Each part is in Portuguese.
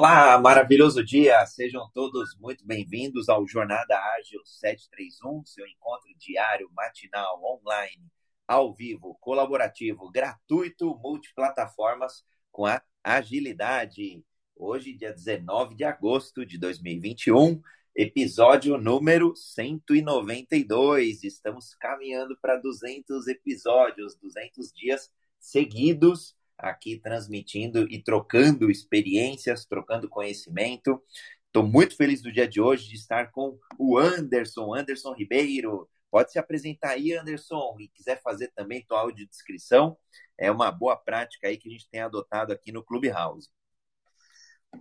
Olá, maravilhoso dia! Sejam todos muito bem-vindos ao Jornada Ágil 731, seu encontro diário, matinal, online, ao vivo, colaborativo, gratuito, multiplataformas com a agilidade. Hoje, dia 19 de agosto de 2021, episódio número 192. Estamos caminhando para 200 episódios, 200 dias seguidos aqui transmitindo e trocando experiências, trocando conhecimento. Estou muito feliz do dia de hoje de estar com o Anderson, Anderson Ribeiro. Pode se apresentar aí, Anderson, e quiser fazer também tua audiodescrição. É uma boa prática aí que a gente tem adotado aqui no Clubhouse.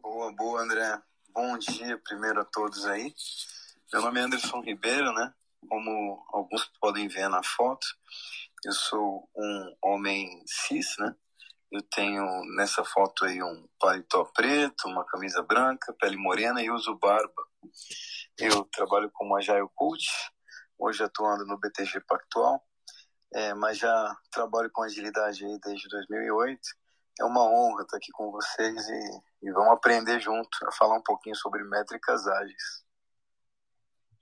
Boa, boa, André. Bom dia primeiro a todos aí. Meu nome é Anderson Ribeiro, né? Como alguns podem ver na foto, eu sou um homem cis, né? Eu tenho nessa foto aí um paletó preto, uma camisa branca, pele morena e uso barba. Eu trabalho como Agile Coach, hoje atuando no BTG Pactual, é, mas já trabalho com agilidade aí desde 2008. É uma honra estar aqui com vocês e, e vamos aprender junto a falar um pouquinho sobre métricas ágeis.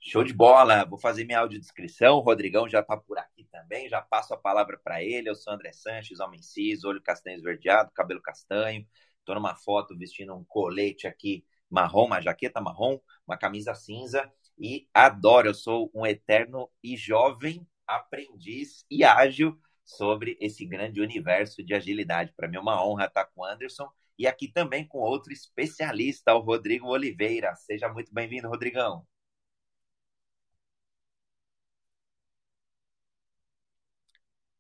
Show de bola! Vou fazer minha audiodescrição. O Rodrigão já está por aqui também. Já passo a palavra para ele. Eu sou André Sanches, homem cis, olho castanho esverdeado, cabelo castanho. Estou numa foto vestindo um colete aqui marrom, uma jaqueta marrom, uma camisa cinza. E adoro, eu sou um eterno e jovem aprendiz e ágil sobre esse grande universo de agilidade. Para mim é uma honra estar com o Anderson e aqui também com outro especialista, o Rodrigo Oliveira. Seja muito bem-vindo, Rodrigão.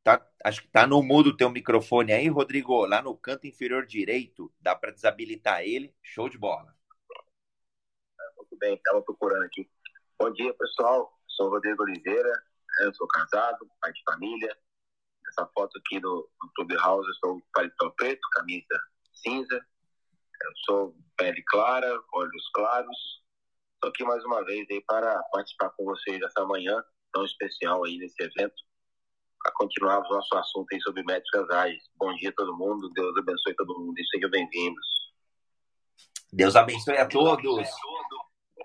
Tá, acho que tá no mudo teu microfone aí, Rodrigo, lá no canto inferior direito. Dá para desabilitar ele. Show de bola. Muito bem, estava procurando aqui. Bom dia, pessoal. Sou Rodrigo Oliveira. Eu sou casado, pai de família. Essa foto aqui no, no Clubhouse, eu sou paletó preto, camisa cinza. Eu sou pele clara, olhos claros. Estou aqui mais uma vez aí para participar com vocês dessa manhã tão especial aí nesse evento para continuarmos nosso assunto aí sobre métricas ágeis. Bom dia a todo mundo, Deus abençoe todo mundo e sejam bem-vindos. Deus abençoe a todos.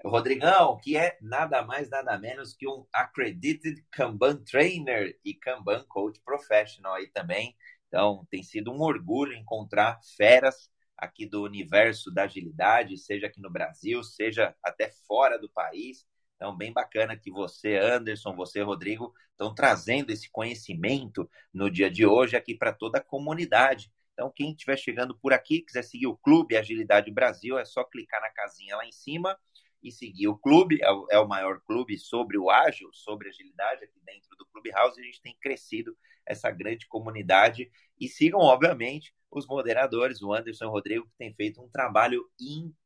Rodrigão, que é nada mais, nada menos que um Accredited Kanban Trainer e Kanban Coach Professional aí também. Então, tem sido um orgulho encontrar feras aqui do universo da agilidade, seja aqui no Brasil, seja até fora do país. Então, bem bacana que você, Anderson, você, Rodrigo, estão trazendo esse conhecimento no dia de hoje aqui para toda a comunidade. Então, quem estiver chegando por aqui, quiser seguir o Clube Agilidade Brasil, é só clicar na casinha lá em cima e seguir o clube. É o, é maior clube sobre o ágil, sobre agilidade aqui dentro do Clubhouse. A gente tem crescido essa grande comunidade. E sigam, obviamente, os moderadores, o Anderson e o Rodrigo, que tem feito um trabalho incrível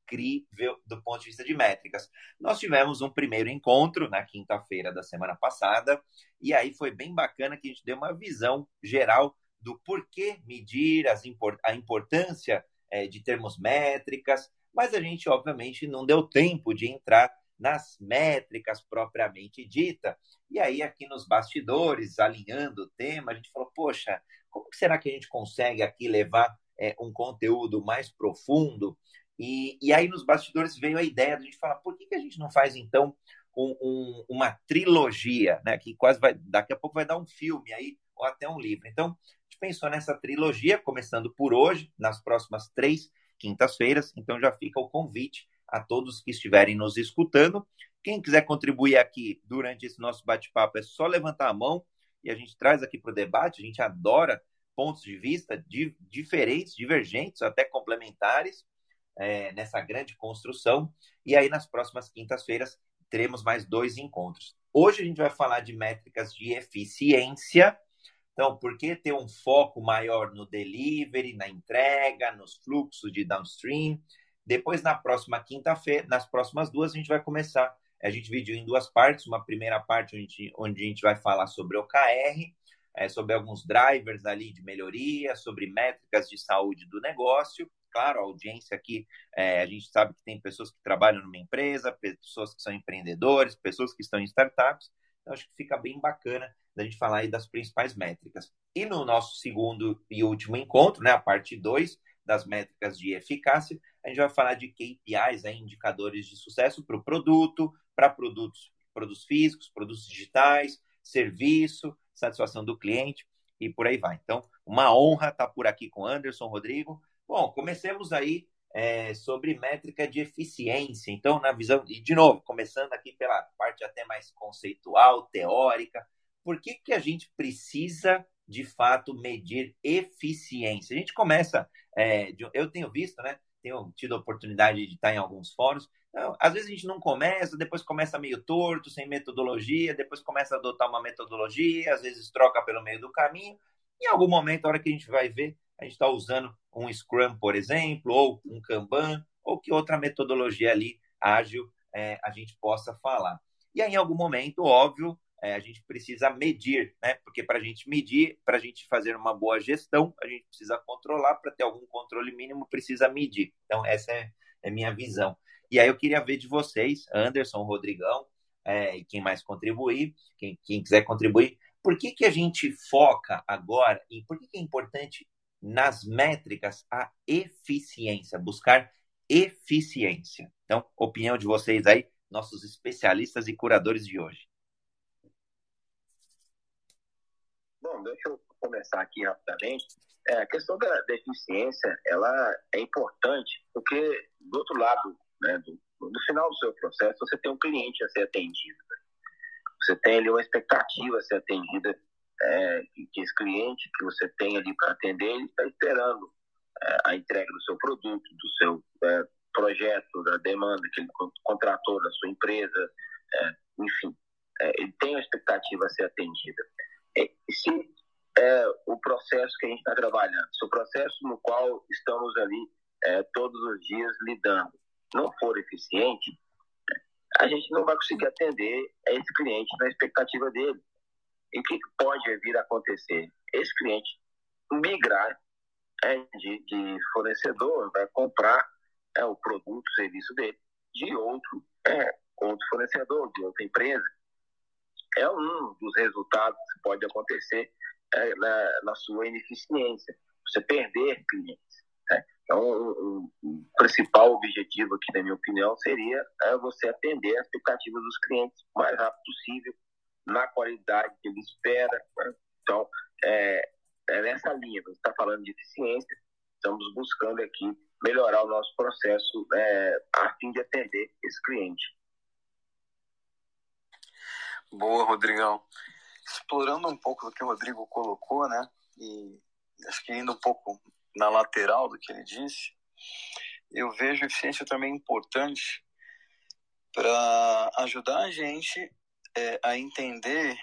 do ponto de vista de métricas. Nós tivemos um primeiro encontro na quinta-feira da semana passada, e aí foi bem bacana que a gente deu uma visão geral do porquê medir as, a importância é, de termos métricas, mas a gente, obviamente, não deu tempo de entrar nas métricas propriamente dita. E aí, aqui nos bastidores, alinhando o tema, a gente falou: poxa, como será que a gente consegue aqui levar é, um conteúdo mais profundo? E, e aí, nos bastidores, veio a ideia de a gente falar: por que, que a gente não faz, então, um, um, uma trilogia, né? Que quase vai, daqui a pouco vai dar um filme aí, ou até um livro. Então, a gente pensou nessa trilogia, começando por hoje, nas próximas três quintas-feiras. Então, já fica o convite a todos que estiverem nos escutando. Quem quiser contribuir aqui durante esse nosso bate-papo é só levantar a mão e a gente traz aqui para o debate. A gente adora pontos de vista di diferentes, divergentes, até complementares é, nessa grande construção. E aí, nas próximas quintas-feiras, teremos mais dois encontros. Hoje a gente vai falar de métricas de eficiência. Então, por que ter um foco maior no delivery, na entrega, nos fluxos de downstream? Depois, na próxima quinta-feira, nas próximas duas, a gente vai começar. A gente dividiu em duas partes. Uma primeira parte onde, onde a gente vai falar sobre OKR, é, sobre alguns drivers ali de melhoria, sobre métricas de saúde do negócio. Claro, a audiência aqui, é, a gente sabe que tem pessoas que trabalham numa empresa, pessoas que são empreendedores, pessoas que estão em startups. Então, acho que fica bem bacana da gente falar aí das principais métricas. E no nosso segundo e último encontro, né, a parte 2 das métricas de eficácia, a gente vai falar de KPIs, aí, indicadores de sucesso para o produto, para produtos, produtos físicos, produtos digitais, serviço, satisfação do cliente e por aí vai. Então, uma honra estar por aqui com Anderson, Rodrigo. Bom, comecemos aí é, sobre métrica de eficiência. Então, na visão, e de novo, começando aqui pela parte até mais conceitual, teórica, por que, que a gente precisa de fato medir eficiência? A gente começa, é, de, eu tenho visto, né? Tenho tido a oportunidade de estar em alguns fóruns. Então, às vezes a gente não começa, depois começa meio torto, sem metodologia, depois começa a adotar uma metodologia, às vezes troca pelo meio do caminho. Em algum momento, a hora que a gente vai ver, a gente está usando um Scrum, por exemplo, ou um Kanban, ou que outra metodologia ali ágil é, a gente possa falar. E aí, em algum momento, óbvio, é, a gente precisa medir, né? Porque para a gente medir, para a gente fazer uma boa gestão, a gente precisa controlar, para ter algum controle mínimo, precisa medir. Então, essa é, é minha visão. E aí eu queria ver de vocês, Anderson, Rodrigão, é, e quem mais contribuir, quem, quem quiser contribuir, por que, que a gente foca agora e por que, que é importante nas métricas a eficiência, buscar eficiência. Então, opinião de vocês aí, nossos especialistas e curadores de hoje. Bom, deixa eu começar aqui rapidamente. É, a questão da, da, eficiência, ela é importante porque, do outro lado, né, do, no final do seu processo, você tem um cliente a ser atendido. Você tem ali uma expectativa a ser atendida é, que esse cliente que você tem ali para atender, ele está esperando é, a entrega do seu produto, do seu é, projeto, da demanda que ele contratou da sua empresa, é, enfim, é, ele tem a expectativa a ser atendida. E se é, o processo que a gente está trabalhando, se o processo no qual estamos ali todos os dias lidando não for eficiente, a gente não vai conseguir atender esse cliente na expectativa dele. E o que pode vir a acontecer? Esse cliente migrar é, de, de, fornecedor, vai comprar é, o produto, o serviço dele de outro, é, outro fornecedor, de outra empresa. É um dos resultados que pode acontecer é, na, na, sua ineficiência, você perder clientes. Né? Então, o, o, principal objetivo aqui, na minha opinião, seria é, você atender as expectativas dos clientes o mais rápido possível, na qualidade que ele espera. Né? Então, é, é nessa linha, você está falando de eficiência, estamos buscando aqui melhorar o nosso processo é, a fim de atender esse cliente. Boa, Rodrigão. Explorando um pouco do que o Rodrigo colocou, né? E acho que indo um pouco na lateral do que ele disse, eu vejo eficiência também importante para ajudar a gente é, a entender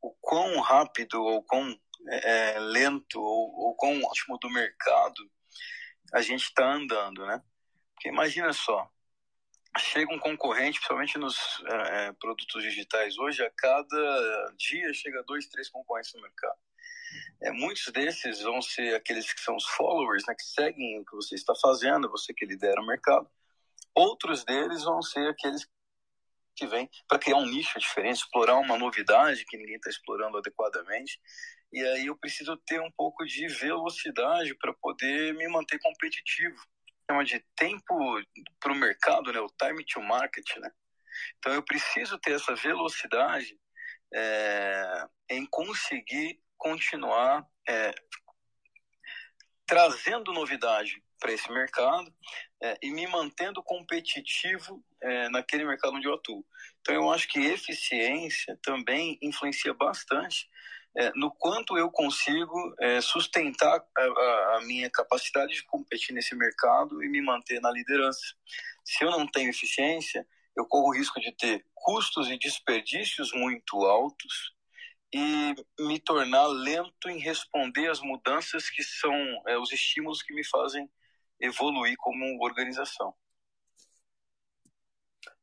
o quão rápido ou quão é, é, lento ou, ou quão ótimo do mercado a gente está andando, né? Porque imagina só, chega um concorrente, principalmente nos é, é, produtos digitais hoje, a cada dia chega dois, três concorrentes no mercado. É, muitos desses vão ser aqueles que são os followers, né, que seguem o que você está fazendo, você que lidera o mercado. Outros deles vão ser aqueles que vem para criar um nicho diferente, explorar uma novidade que ninguém está explorando adequadamente. E aí eu preciso ter um pouco de velocidade para poder me manter competitivo. Chama de tempo para o mercado, né? o time to market. Né? Então eu preciso ter essa velocidade é, em conseguir continuar é, trazendo novidade para esse mercado é, e me mantendo competitivo é, naquele mercado onde eu atuo. Então, eu acho que eficiência também influencia bastante é, no quanto eu consigo é, sustentar a, a, minha capacidade de competir nesse mercado e me manter na liderança. Se eu não tenho eficiência, eu corro o risco de ter custos e desperdícios muito altos e me tornar lento em responder às mudanças que são é, os estímulos que me fazem evoluir como organização.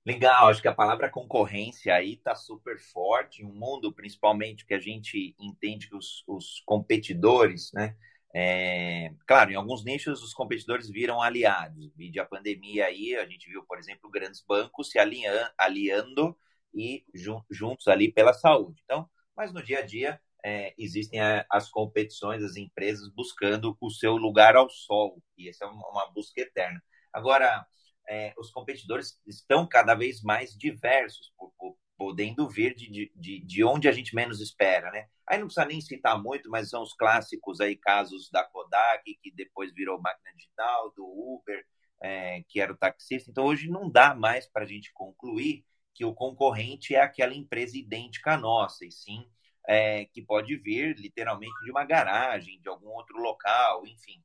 Legal, acho que a palavra concorrência aí está super forte, um mundo principalmente que a gente entende que os, os competidores, né? É, claro, em alguns nichos os competidores viram aliados. Vide a pandemia aí, a gente viu, por exemplo, grandes bancos se alinhando, aliando e juntos ali pela saúde. Então, mas no dia a dia é, existem a, as competições, as empresas buscando o seu lugar ao sol, e essa é uma, uma busca eterna. Agora, é, os competidores estão cada vez mais diversos, por, por, podendo vir de, de, de onde a gente menos espera, né? Aí não precisa nem citar muito, mas são os clássicos aí, casos da Kodak, que depois virou máquina digital, do Uber, é, que era o taxista. Então, hoje não dá mais para a gente concluir que o concorrente é aquela empresa idêntica à nossa, e sim é, que pode vir literalmente de uma garagem, de algum outro local, enfim.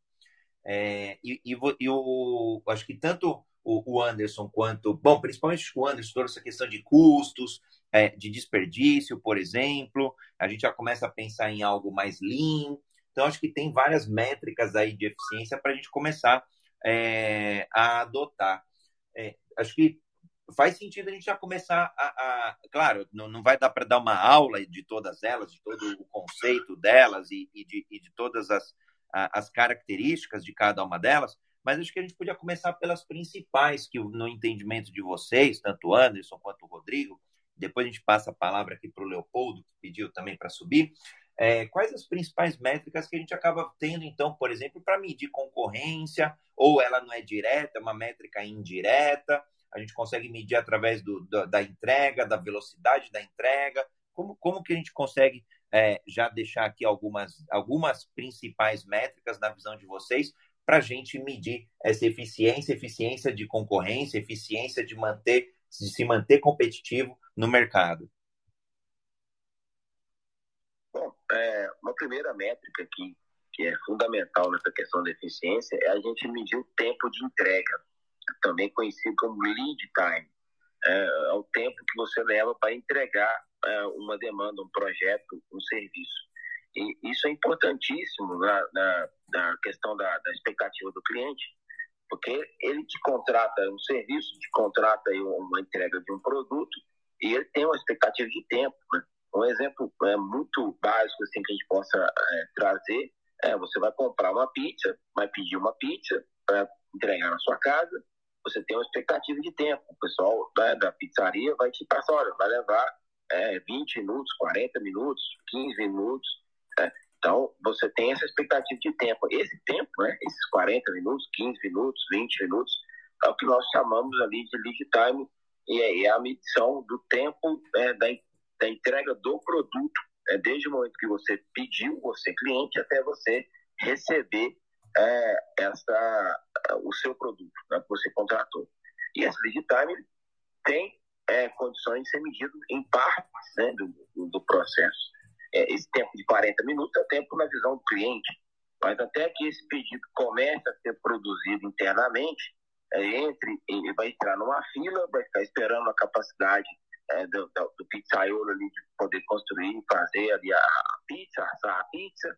É, e, e, e eu acho que tanto o, Anderson quanto. Bom, principalmente o Anderson, toda essa questão de custos, é, de desperdício, por exemplo. A gente já começa a pensar em algo mais lean. Então, acho que tem várias métricas aí de eficiência para a gente começar é, a adotar. É, acho que faz sentido a gente já começar a. a claro, não, não vai dar para dar uma aula de todas elas, de todo o conceito delas e, e, de, e de todas as, as características de cada uma delas, mas acho que a gente podia começar pelas principais, que no entendimento de vocês, tanto Anderson quanto o Rodrigo, depois a gente passa a palavra aqui para o Leopoldo, que pediu também para subir. É, quais as principais métricas que a gente acaba tendo, então, por exemplo, para medir concorrência, ou ela não é direta, é uma métrica indireta, a gente consegue medir através do, do, da entrega, da velocidade da entrega, como, como que a gente consegue é, já deixar aqui algumas, algumas principais métricas na visão de vocês para a gente medir essa eficiência, eficiência de concorrência, eficiência de manter, de se manter competitivo no mercado. Bom, é, uma primeira métrica aqui que é fundamental nessa questão da eficiência é a gente medir o tempo de entrega, também conhecido como lead time. É, é o tempo que você leva para entregar é, uma demanda, um projeto, um serviço. E isso é importantíssimo na, na, na questão da, da, expectativa do cliente, porque ele te contrata um serviço, te contrata uma entrega de um produto e ele tem uma expectativa de tempo. Né? Um exemplo é, muito básico assim, que a gente possa é, trazer é você vai comprar uma pizza, vai pedir uma pizza para entregar na sua casa, você tem uma expectativa de tempo. O pessoal da pizzaria vai te passar, olha, vai levar é, 20 minutos, 40 minutos, 15 minutos né? Então, você tem essa expectativa de tempo. Esse tempo, né, esses 40 minutos, 15 minutos, 20 minutos, é o que nós chamamos ali de lead time, e é a medição do tempo né, da, da entrega do produto, né, desde o momento que você pediu, você cliente, até você receber é, essa, o seu produto né, que você contratou. E esse lead time tem é, condições de ser medido em partes né, do, do processo é, esse tempo de 40 minutos é o tempo na visão do cliente. Mas até que esse pedido comece a ser produzido internamente, é, entre, ele vai entrar numa fila, vai ficar esperando a capacidade é, do, do, do, pizzaiolo ali de poder construir fazer ali a, pizza, assar a pizza.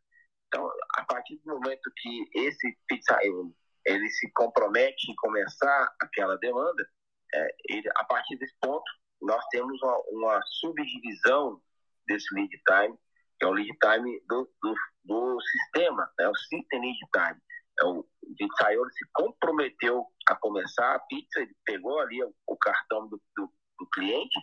Então, a partir do momento que esse pizzaiolo ele se compromete em começar aquela demanda, é, ele, a partir desse ponto, nós temos uma, uma subdivisão desse lead time, que é o lead time do, do, do sistema, é o system lead time. É o pizzaiolo se comprometeu a começar a pizza, ele pegou ali o, o cartão do, do, do, cliente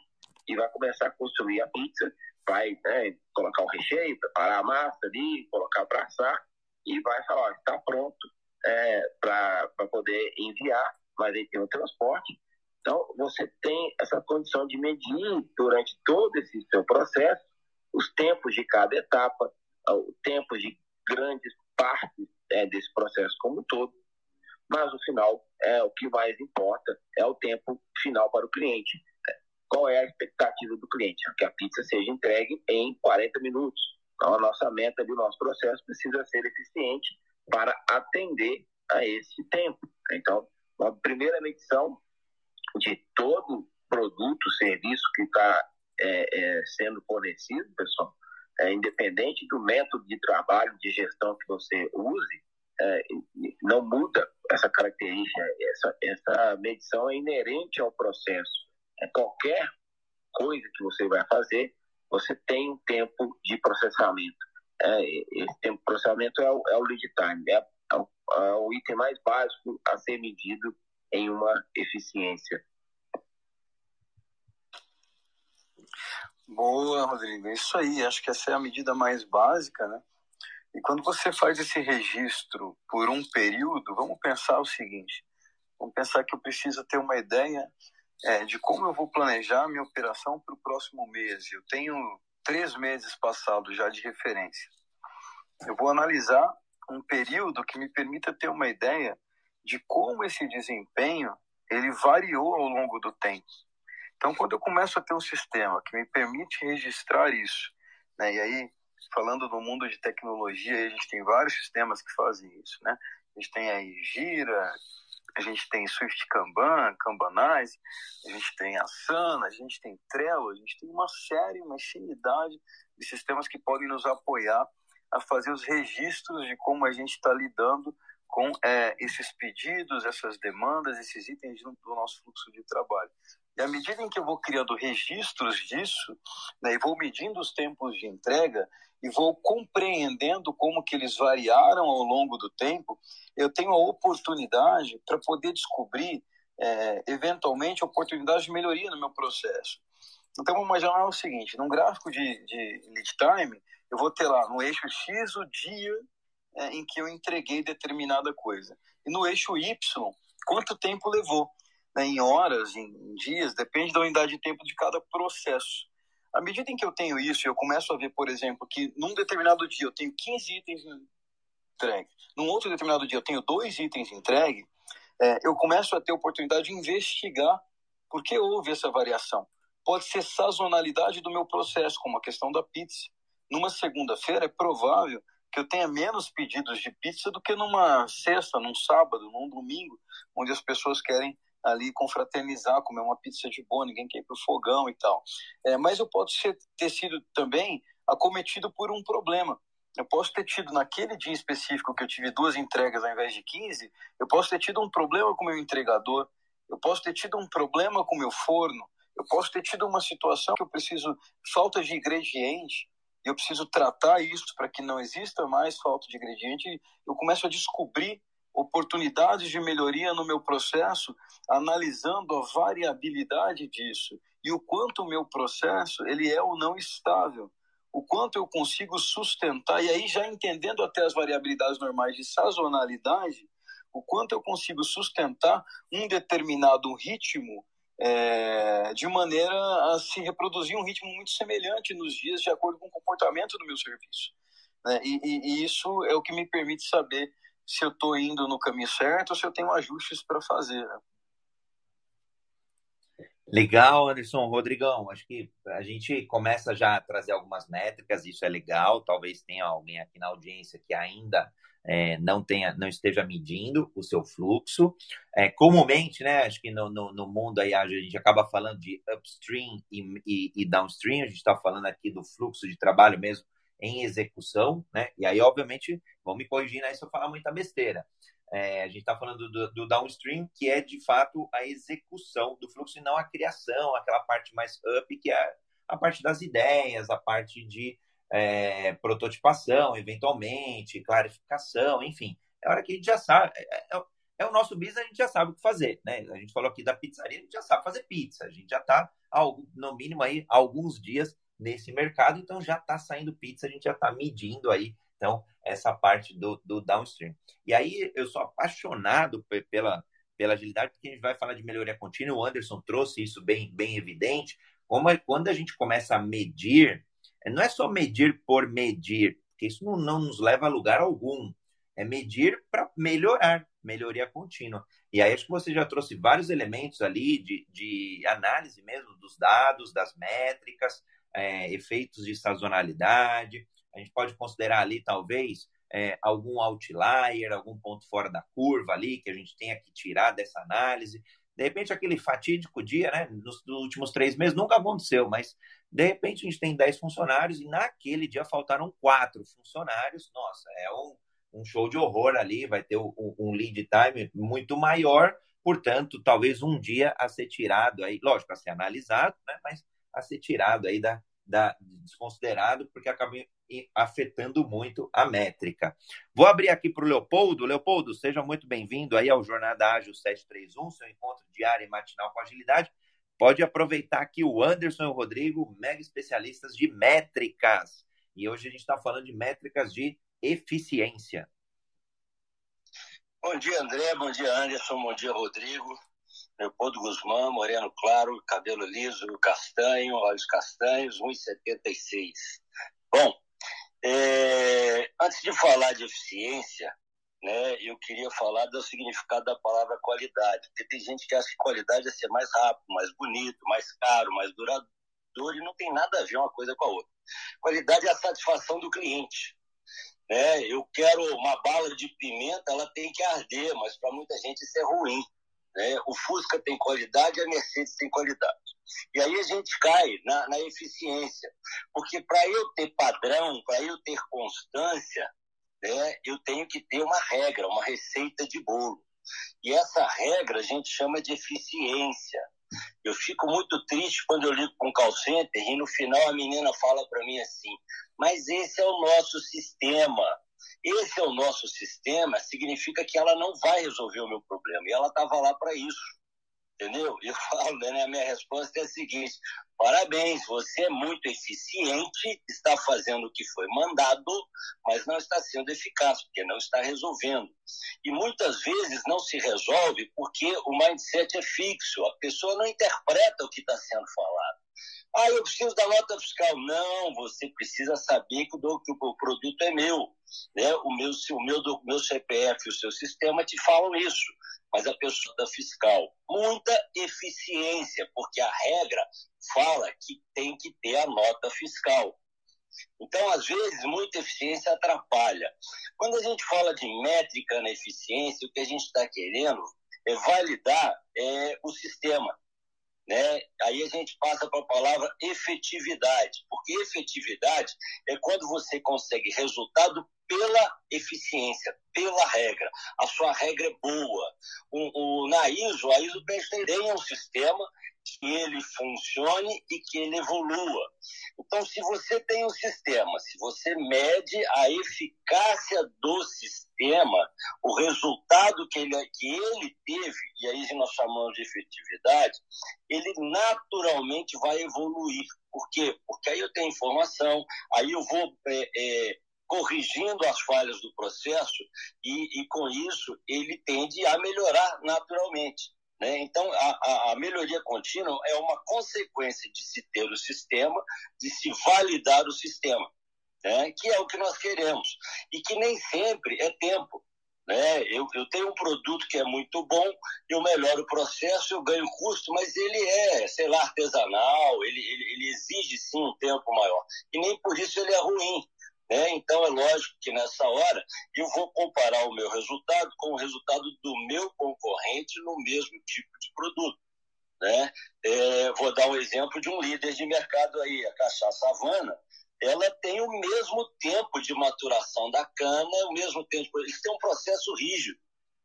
e vai começar a construir a pizza, vai né, colocar o recheio, preparar a massa ali, colocar para assar e vai falar, está pronto é, para poder enviar, mas aí tem o transporte. Então, você tem essa condição de medir durante todo esse seu processo os tempos de cada etapa, o tempo de grandes partes é, desse processo como um todo, mas no final é o que mais importa é o tempo final para o cliente. Qual é a expectativa do cliente? Que a pizza seja entregue em 40 minutos. Então a nossa meta do nosso processo precisa ser eficiente para atender a esse tempo. Então, a primeira medição de todo produto, serviço que está é, é, sendo fornecido, pessoal, é, independente do método de trabalho, de gestão que você use, é, não muda essa característica. Essa, essa medição é inerente ao processo. É, qualquer coisa que você vai fazer, você tem um tempo de processamento. É, esse tempo de processamento é o, é o lead time, é, é, o, é o item mais básico a ser medido em uma eficiência. Boa, Rodrigo. É isso aí. Acho que essa é a medida mais básica, né? E quando você faz esse registro por um período, vamos pensar o seguinte: Vamos pensar que eu preciso ter uma ideia é, de como eu vou planejar minha operação para o próximo mês. Eu tenho três meses passados já de referência. Eu vou analisar um período que me permita ter uma ideia de como esse desempenho ele variou ao longo do tempo. Então, quando eu começo a ter um sistema que me permite registrar isso, né, e aí, falando do mundo de tecnologia, a gente tem vários sistemas que fazem isso, né? A gente tem aí Gira, a gente tem Swift Kanban, Kanbanize, a gente tem Asana, a gente tem Trello, a gente tem uma série, uma infinidade de sistemas que podem nos apoiar a fazer os registros de como a gente está lidando com é, esses pedidos, essas demandas, esses itens do nosso fluxo de trabalho. E à medida em que eu vou criando registros disso, né, e vou medindo os tempos de entrega, e vou compreendendo como que eles variaram ao longo do tempo, eu tenho a oportunidade para poder descobrir, é, eventualmente, oportunidades de melhoria no meu processo. Então, vamos imaginar o seguinte, num gráfico de, de lead time, eu vou ter lá no eixo X o dia é, em que eu entreguei determinada coisa. E no eixo Y, quanto tempo levou? Né, em horas, em dias, depende da unidade de tempo de cada processo. À medida em que eu tenho isso, eu começo a ver, por exemplo, que num determinado dia eu tenho 15 itens entregues, num outro determinado dia eu tenho dois itens entregues, é, eu começo a ter oportunidade de investigar por que houve essa variação. Pode ser sazonalidade do meu processo, como a questão da pizza. Numa segunda-feira é provável que eu tenha menos pedidos de pizza do que numa sexta, num sábado, num domingo, onde as pessoas querem ali confraternizar, comer uma pizza de boa, ninguém quer ir pro fogão e tal. É, mas eu posso ter sido também acometido por um problema. Eu posso ter tido, naquele dia específico que eu tive duas entregas ao invés de 15, eu posso ter tido um problema com o meu entregador, eu posso ter tido um problema com o meu forno, eu posso ter tido uma situação que eu preciso, falta de ingrediente, eu preciso tratar isso para que não exista mais falta de ingrediente. Eu começo a descobrir oportunidades de melhoria no meu processo, analisando a variabilidade disso e o quanto o meu processo ele é ou não estável, o quanto eu consigo sustentar e aí já entendendo até as variabilidades normais de sazonalidade, o quanto eu consigo sustentar um determinado ritmo é, de maneira a se reproduzir um ritmo muito semelhante nos dias de acordo com o comportamento do meu serviço. Né? E, e, e, isso é o que me permite saber se eu estou indo no caminho certo ou se eu tenho ajustes para fazer. Né? Legal, Anderson, Rodrigão. Acho que a gente começa já a trazer algumas métricas, isso é legal. Talvez tenha alguém aqui na audiência que ainda é, não tenha, não esteja medindo o seu fluxo. É, comumente, né? Acho que no, no, no, mundo aí a gente acaba falando de upstream e, e, e downstream. A gente está falando aqui do fluxo de trabalho mesmo em execução, né? E aí, obviamente, vão me corrigir aí se eu falar muita besteira. É, a gente está falando do, do, downstream, que é de fato a execução do fluxo e não a criação, aquela parte mais up, que é a parte das ideias, a parte de é, prototipação, eventualmente, clarificação, enfim. É hora que a gente já sabe. É, é, é, o nosso business, a gente já sabe o que fazer, né? A gente falou aqui da pizzaria, a gente já sabe fazer pizza. A gente já está, no mínimo, aí, alguns dias nesse mercado, então já está saindo pizza, a gente já está medindo aí, então, essa parte do, do downstream. E aí, eu sou apaixonado pela, pela agilidade, porque a gente vai falar de melhoria contínua, o Anderson trouxe isso bem, bem evidente, como é, quando a gente começa a medir não é só medir por medir, porque isso não, não nos leva a lugar algum. É medir para melhorar, melhoria contínua. E aí acho que você já trouxe vários elementos ali de, de análise mesmo dos dados, das métricas, é, efeitos de sazonalidade. A gente pode considerar ali, talvez, é, algum outlier, algum ponto fora da curva ali que a gente tenha que tirar dessa análise. De repente, aquele fatídico dia, né? Nos, nos últimos três meses nunca aconteceu, mas de repente a gente tem 10 funcionários e naquele dia faltaram quatro funcionários. Nossa, é um, um show de horror ali, vai ter um, um lead time muito maior, portanto, talvez um dia a ser tirado aí, lógico, a ser analisado, né? Mas a ser tirado aí da, da desconsiderado, porque acaba afetando muito a métrica. Vou abrir aqui para o Leopoldo. Leopoldo, seja muito bem-vindo aí ao Jornada Ágil 731, seu encontro diário e matinal com agilidade. Pode aproveitar aqui o Anderson e o Rodrigo, mega especialistas de métricas. E hoje a gente está falando de métricas de eficiência. Bom dia, André. Bom dia, Anderson. Bom dia, Rodrigo. Leopoldo Guzmán, moreno claro, cabelo liso, castanho, olhos castanhos, 1,76. Bom, é, antes de falar de eficiência, né, eu queria falar do significado da palavra qualidade. Porque tem gente que acha que qualidade é ser mais rápido, mais bonito, mais caro, mais duradouro, e não tem nada a ver uma coisa com a outra. Qualidade é a satisfação do cliente. Né? Eu quero uma bala de pimenta, ela tem que arder, mas para muita gente isso é ruim. Né? O Fusca tem qualidade, a Mercedes tem qualidade. E aí a gente cai na, na eficiência. Porque para eu ter padrão, para eu ter constância, né, eu tenho que ter uma regra, uma receita de bolo. E essa regra a gente chama de eficiência. Eu fico muito triste quando eu ligo com um call center e no final a menina fala para mim assim: mas esse é o nosso sistema. Esse é o nosso sistema, significa que ela não vai resolver o meu problema. E ela estava lá para isso entendeu? Eu falo, né? A minha resposta é a seguinte: parabéns, você é muito eficiente, está fazendo o que foi mandado, mas não está sendo eficaz, porque não está resolvendo. E muitas vezes não se resolve porque o mindset é fixo, a pessoa não interpreta o que está sendo falado. Ah, eu preciso da nota fiscal. Não, você precisa saber que o, que o produto é meu. Né? O, meu, o meu, o meu CPF o seu sistema te falam isso mas a pessoa da fiscal. Muita eficiência, porque a regra fala que tem que ter a nota fiscal. Então, às vezes, muita eficiência atrapalha. Quando a gente fala de métrica na eficiência, o que a gente está querendo é validar é, o sistema. Né? Aí a gente passa para a palavra efetividade, porque efetividade é quando você consegue resultado pela eficiência, pela regra. A sua regra é boa. O, o, na ISO, a ISO tem um sistema que ele funcione e que ele evolua. Então, se você tem um sistema, se você mede a eficácia do sistema, o resultado que ele, que ele teve, e aí nós chamamos de efetividade, ele naturalmente vai evoluir. Por quê? Porque aí eu tenho informação, aí eu vou é, é, corrigindo as falhas do processo e, e, com isso ele tende a melhorar naturalmente. Né? Então, a, a, a, melhoria contínua é uma consequência de se ter o sistema, de se validar o sistema, né? que é o que nós queremos. E que nem sempre é tempo. Né? Eu, eu tenho um produto que é muito bom, eu melhoro o processo, eu ganho custo, mas ele é, sei lá, artesanal, ele, ele, ele exige sim um tempo maior. E nem por isso ele é ruim. Né? Então, é lógico que nessa hora eu vou comparar o meu resultado com o resultado do meu concorrente no mesmo tipo de produto. Né? É, vou dar um exemplo de um líder de mercado aí, a Cachaça Havana. Ela tem o mesmo tempo de maturação da cana, o mesmo tempo. Eles têm um processo rígido.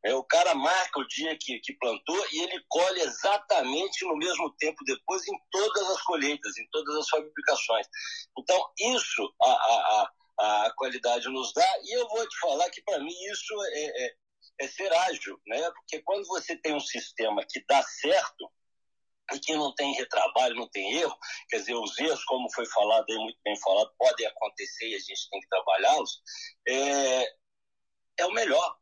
É, o cara marca o dia que, que plantou e ele colhe exatamente no mesmo tempo depois em todas as colheitas, em todas as fabricações. Então, isso, a, a, a qualidade nos dá. E eu vou te falar que, para mim, isso é, é, é ser ágil, né? Porque quando você tem um sistema que dá certo, e que não tem retrabalho, não tem erro, quer dizer, os erros, como foi falado aí, muito bem falado, podem acontecer e a gente tem que trabalhá-los, é, é o melhor,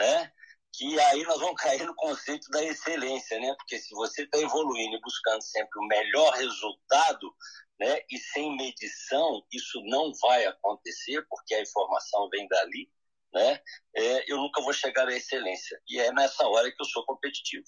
né? Que aí nós vamos cair no conceito da excelência, né? Porque se você está evoluindo e buscando sempre o melhor resultado, né? E sem medição isso não vai acontecer porque a informação vem dali, né? É, eu nunca vou chegar à excelência e é nessa hora que eu sou competitivo.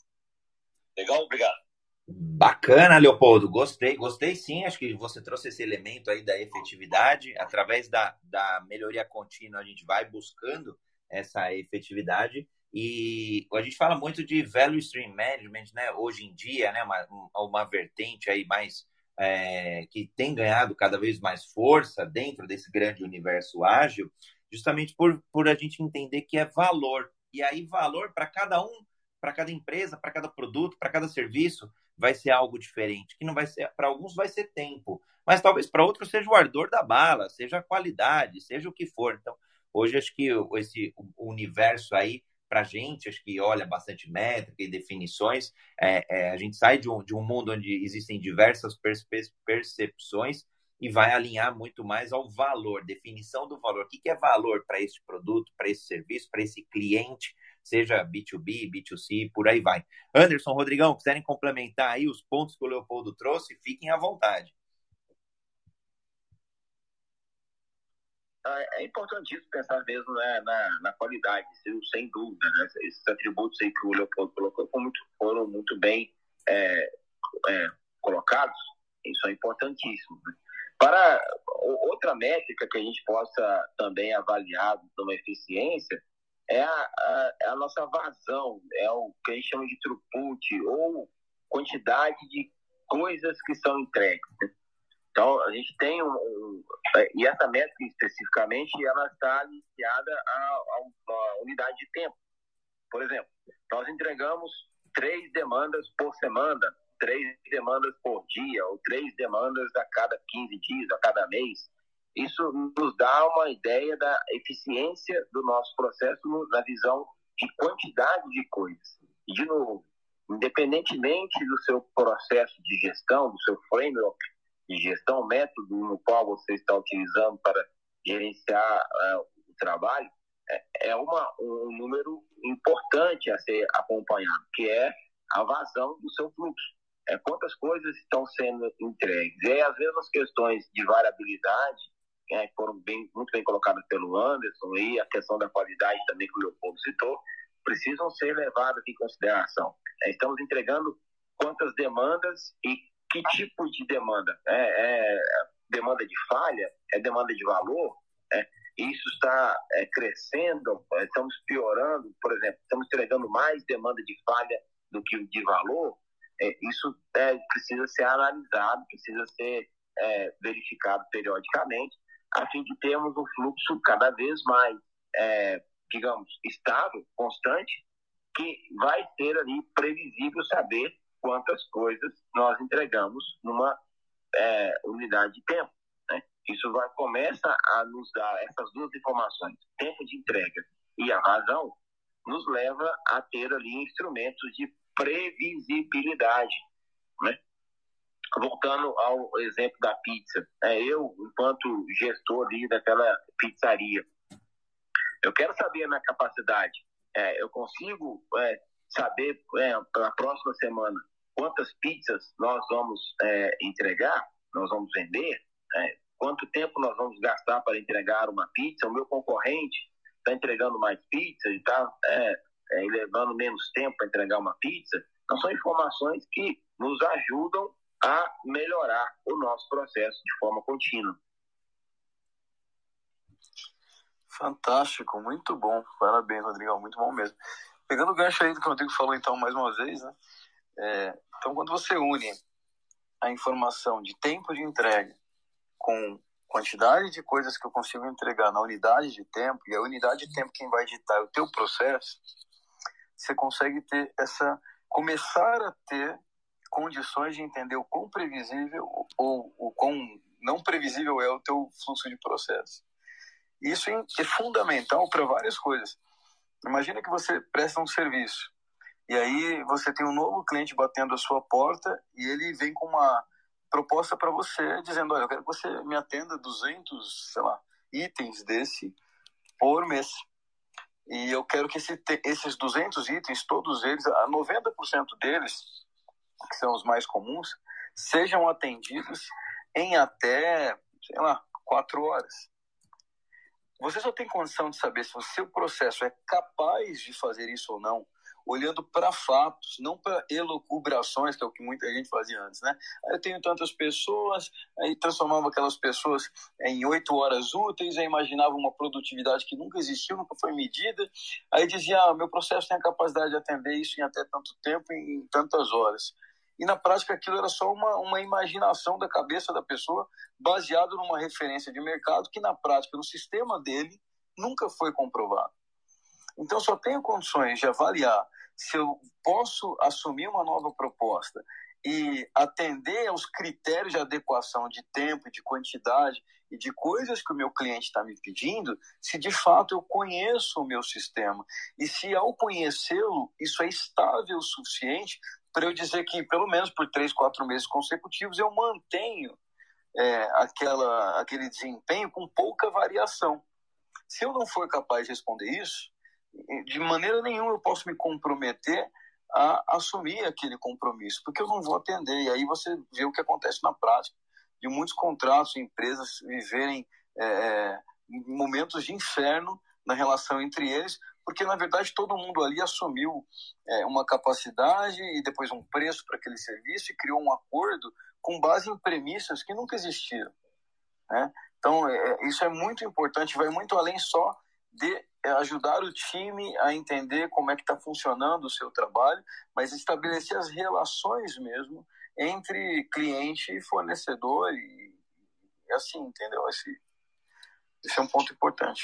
Legal, obrigado. Bacana, Leopoldo. Gostei, gostei sim. Acho que você trouxe esse elemento aí da efetividade. Através da, da melhoria contínua, a gente vai buscando essa efetividade. E a gente fala muito de value stream management, né? Hoje em dia, né? Uma, uma vertente aí mais é, que tem ganhado cada vez mais força dentro desse grande universo ágil, justamente por, por a gente entender que é valor. E aí, valor para cada um, para cada empresa, para cada produto, para cada serviço, vai ser algo diferente. Que não vai ser, para alguns vai ser tempo, mas talvez para outros seja o ardor da bala, seja a qualidade, seja o que for. Então, hoje acho que esse universo aí para a gente, acho que olha bastante métrica e definições. É, é, a gente sai de um, de um mundo onde existem diversas percepções e vai alinhar muito mais ao valor, definição do valor. O que, que é valor para esse produto, para esse serviço, para esse cliente? seja B2B, B2C, por aí vai. Anderson, Rodrigão, quiserem complementar aí os pontos que o Leopoldo trouxe, fiquem à vontade. É, é importantíssimo pensar mesmo né, na, na, qualidade, sem dúvida. Né? Esses atributos aí que o Leopoldo colocou foram muito, foram muito bem é, é, colocados, isso é importantíssimo. Né? Para outra métrica que a gente possa também avaliar numa eficiência é a, a, é a, nossa vazão, é o que a gente chama de throughput, ou quantidade de coisas que são entregues. Então, a gente tem um, um, E essa métrica especificamente, ela está associada a, a uma unidade de tempo. Por exemplo, nós entregamos três demandas por semana, três demandas por dia, ou três demandas a cada 15 dias, a cada mês. Isso nos dá uma ideia da eficiência do nosso processo na visão de quantidade de coisas. E, de novo, independentemente do seu processo de gestão, do seu framework de gestão, método no qual você está utilizando para gerenciar uh, o trabalho, é, é uma, um número importante a ser acompanhado, que é a vazão do seu fluxo. É, quantas coisas estão sendo entregues. E aí, as mesmas questões de variabilidade, é, que foram bem, muito bem colocadas pelo Anderson, e a questão da qualidade também que o Leopoldo citou, precisam ser levadas em consideração. É, estamos entregando quantas demandas e que tipo de demanda? É, é demanda de falha? É demanda de valor? É, isso está é, crescendo? É, estamos piorando? Por exemplo, estamos entregando mais demanda de falha do que de valor? É, isso é, precisa ser analisado, precisa ser verificado periodicamente, a fim de termos um fluxo cada vez mais, digamos, estável, constante, que vai ser ali previsível saber quantas coisas nós entregamos numa é, unidade de tempo. Né? Isso vai começa a nos dar essas duas informações, tempo de entrega e a razão, nos leva a ter ali instrumentos de previsibilidade, né? Voltando ao exemplo da pizza, é, eu, enquanto gestor ali daquela pizzaria, eu quero saber a minha capacidade. É, eu consigo é, saber é, próxima semana quantas pizzas nós vamos é, entregar, nós vamos vender, é, quanto tempo nós vamos gastar para entregar uma pizza, o meu concorrente está entregando mais pizza e está é, é, levando menos tempo para entregar uma pizza. Então, são informações que nos ajudam a melhorar o nosso processo de forma contínua. Fantástico, muito bom. Parabéns, Rodrigo, muito bom mesmo. Pegando o gancho aí do que o Rodrigo falou, então, mais uma vez, né? É, então, quando você une a informação de tempo de entrega com quantidade de coisas que eu consigo entregar na unidade de tempo, e a unidade de tempo quem vai ditar é o teu processo, você consegue ter essa começar a ter condições de entender o quão previsível ou o quão não previsível é o teu fluxo de processo. Isso é fundamental para várias coisas. Imagina que você presta um serviço e aí você tem um novo cliente batendo a sua porta e ele vem com uma proposta para você dizendo, olha, eu quero que você me atenda 200, sei lá, itens desse por mês. E eu quero que esse, esses 200 itens, todos eles, a 90% deles, que são os mais comuns, sejam atendidos em até, sei lá, quatro horas. Você só tem condição de saber se o seu processo é capaz de fazer isso ou não olhando para fatos, não para elucubrações, que é o que muita gente fazia antes, né? Eu tenho tantas pessoas, aí transformava aquelas pessoas em oito horas úteis, aí imaginava uma produtividade que nunca existiu, nunca foi medida, aí dizia, ah, meu processo tem a capacidade de atender isso em até tanto tempo, em tantas horas. E na prática aquilo era só uma, uma imaginação da cabeça da pessoa, baseado numa referência de mercado que na prática, no sistema dele, nunca foi comprovado. Então, só tenho condições de avaliar se eu posso assumir uma nova proposta e atender aos critérios de adequação de tempo, de quantidade e de coisas que o meu cliente está me pedindo, se de fato eu conheço o meu sistema e se ao conhecê-lo isso é estável o suficiente para eu dizer que pelo menos por três, quatro meses consecutivos eu mantenho é, aquela, aquele desempenho com pouca variação. Se eu não for capaz de responder isso, de maneira nenhuma eu posso me comprometer a assumir aquele compromisso, porque eu não vou atender. E aí você vê o que acontece na prática, de muitos contratos, empresas viverem é, é, momentos de inferno na relação entre eles, porque na verdade todo mundo ali assumiu é, uma capacidade e depois um preço para aquele serviço e criou um acordo com base em premissas que nunca existiram. Né? Então, é, é isso é muito importante, vai muito além só de é, ajudar o time a entender como é que está funcionando o seu trabalho, mas estabelecer as relações mesmo entre cliente e fornecedor e, e assim, entendeu? Esse, esse é um ponto importante.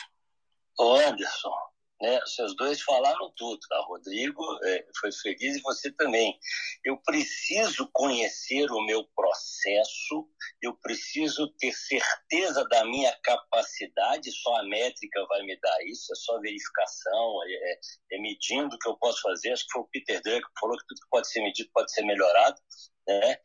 Anderson, né? Vocês dois falaram tudo, tá? Rodrigo é, foi feliz e você também. Eu preciso conhecer o meu processo, eu preciso ter certeza da minha capacidade, só a métrica vai me dar isso, é só verificação, é, é, é medindo o que eu posso fazer. Acho que foi o Peter Drucker que falou que tudo que pode ser medido pode ser melhorado. Né?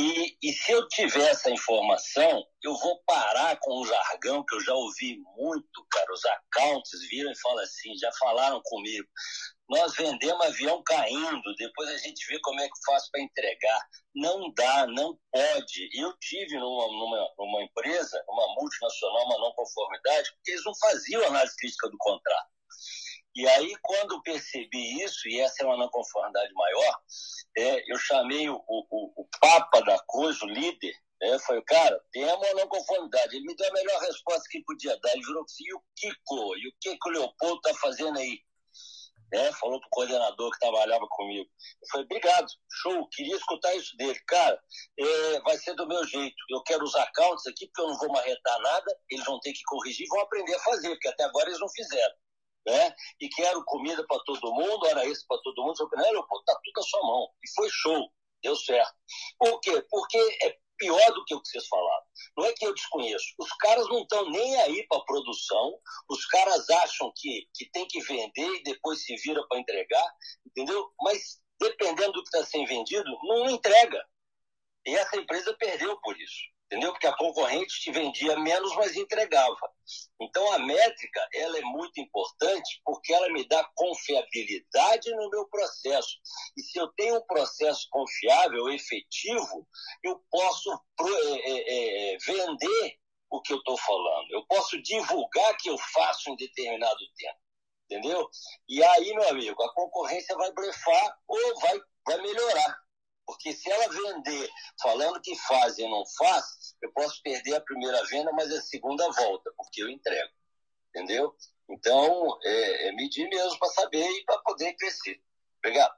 E, e, se eu tiver essa informação, eu vou parar com o jargão que eu já ouvi muito, cara. Os accounts viram e falam assim, já falaram comigo. Nós vendemos avião caindo, depois a gente vê como é que faz para entregar. Não dá, não pode. Eu tive numa, numa, numa empresa, uma multinacional, uma não conformidade, porque eles não faziam análise crítica do contrato. E aí, quando percebi isso, e essa é uma não conformidade maior, é, eu chamei o, o, o papa da coisa, o líder, né, foi, cara, tem uma não conformidade. Ele me deu a melhor resposta que podia dar. Ele virou assim, e o Kiko? E o que, que o Leopoldo está fazendo aí? Né, falou pro coordenador que trabalhava comigo. Eu falei, obrigado, show, queria escutar isso dele. Cara, é, vai ser do meu jeito. Eu quero os accounts aqui, porque eu não vou marretar nada, eles vão ter que corrigir e vão aprender a fazer, porque até agora eles não fizeram né? E quero comida para todo mundo, era isso para todo mundo. Eu falei, Leopoldo, tá tudo na sua mão. E foi show, deu certo. Por quê? Porque é pior do que o que vocês falaram. Não é que eu desconheço. Os caras não estão nem aí para produção, os caras acham que, que tem que vender e depois se vira para entregar, entendeu? Mas dependendo do que está sendo vendido, não entrega. E essa empresa perdeu por isso entendeu? Porque a concorrente te vendia menos, mas entregava. Então a métrica ela é muito importante porque ela me dá confiabilidade no meu processo. E se eu tenho um processo confiável, efetivo, eu posso é, é, é, vender o que eu estou falando. Eu posso divulgar que eu faço em determinado tempo. Entendeu? E aí, meu amigo, a concorrência vai blefar ou vai, vai melhorar. Porque se ela vender falando que faz e não faz, eu posso perder a primeira venda, mas a segunda volta, porque eu entrego. Entendeu? Então, é, é medir mesmo para saber e para poder crescer. Obrigado.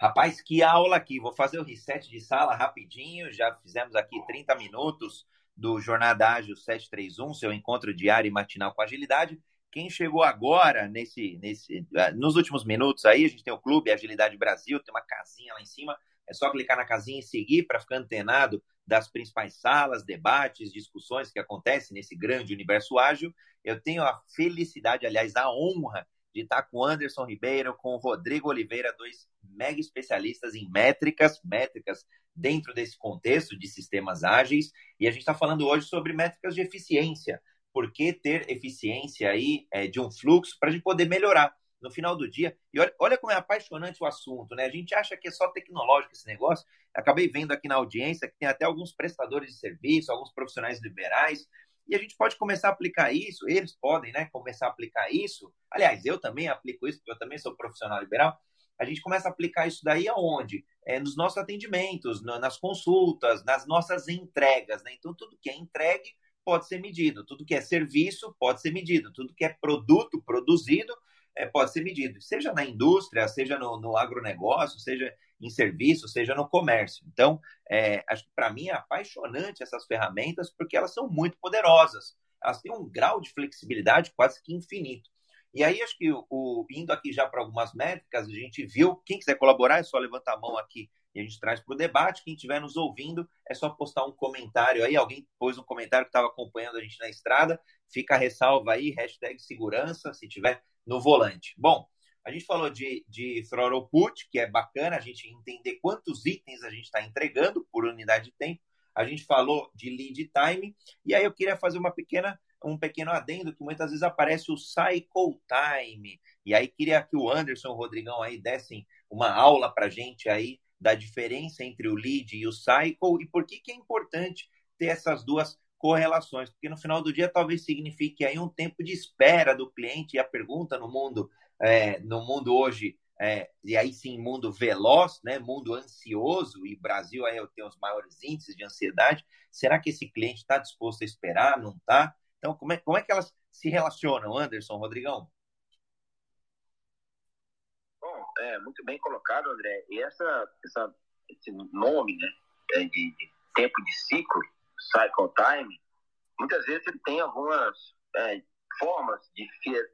Rapaz, que aula aqui. Vou fazer o reset de sala rapidinho. Já fizemos aqui 30 minutos do Jornada Ágil 731, seu encontro diário e matinal com agilidade. Quem chegou agora, nesse, nesse, ah, nos últimos minutos aí, a gente tem o Clube Agilidade Brasil, tem uma casinha lá em cima. É só clicar na casinha e seguir para ficar antenado das principais salas, debates, discussões que acontecem nesse grande universo ágil. Eu tenho a felicidade, aliás, a honra de estar com o Anderson Ribeiro, com o Rodrigo Oliveira, dois mega especialistas em métricas, métricas dentro desse contexto de sistemas ágeis. E a gente está falando hoje sobre métricas de eficiência por que ter eficiência aí é, de um fluxo para a gente poder melhorar no final do dia. E olha, olha como é apaixonante o assunto, né? A gente acha que é só tecnológico esse negócio. Acabei vendo aqui na audiência que tem até alguns prestadores de serviço, alguns profissionais liberais, e a gente pode começar a aplicar isso, eles podem, né, começar a aplicar isso. Aliás, eu também aplico isso, porque eu também sou profissional liberal. A gente começa a aplicar isso daí aonde? É, nos nossos atendimentos, nas consultas, nas nossas entregas, né? Então, tudo que é entregue pode ser medido, tudo que é serviço pode ser medido, tudo que é produto produzido é, pode ser medido, seja na indústria, seja no, no agronegócio, seja em serviço, seja no comércio. Então, é, acho que para mim é apaixonante essas ferramentas porque elas são muito poderosas. Elas têm um grau de flexibilidade quase que infinito. E aí, acho que o, indo aqui já para algumas métricas, a gente viu. Quem quiser colaborar, é só levantar a mão aqui a gente traz para o debate. Quem estiver nos ouvindo, é só postar um comentário aí. Alguém pôs um comentário que estava acompanhando a gente na estrada. Fica a ressalva aí, hashtag segurança, se tiver no volante. Bom, a gente falou de, de put, que é bacana a gente entender quantos itens a gente está entregando por unidade de tempo. A gente falou de lead time. E aí eu queria fazer uma pequena um pequeno adendo que muitas vezes aparece o cycle time. E aí queria que o Anderson o Rodrigão aí dessem uma aula para gente aí da diferença entre o lead e o cycle e por que, que é importante ter essas duas correlações, porque no final do dia talvez signifique aí um tempo de espera do cliente e a pergunta no mundo é, no mundo hoje é, e aí sim mundo veloz, né, mundo ansioso e Brasil aí tem os maiores índices de ansiedade. Será que esse cliente está disposto a esperar? Não está? Então como é como é que elas se relacionam, Anderson, Rodrigão? Bom, é muito bem colocado, André. E essa, essa esse nome, né, é de, de tempo de ciclo cycle time, muitas vezes ele tem algumas é, formas de,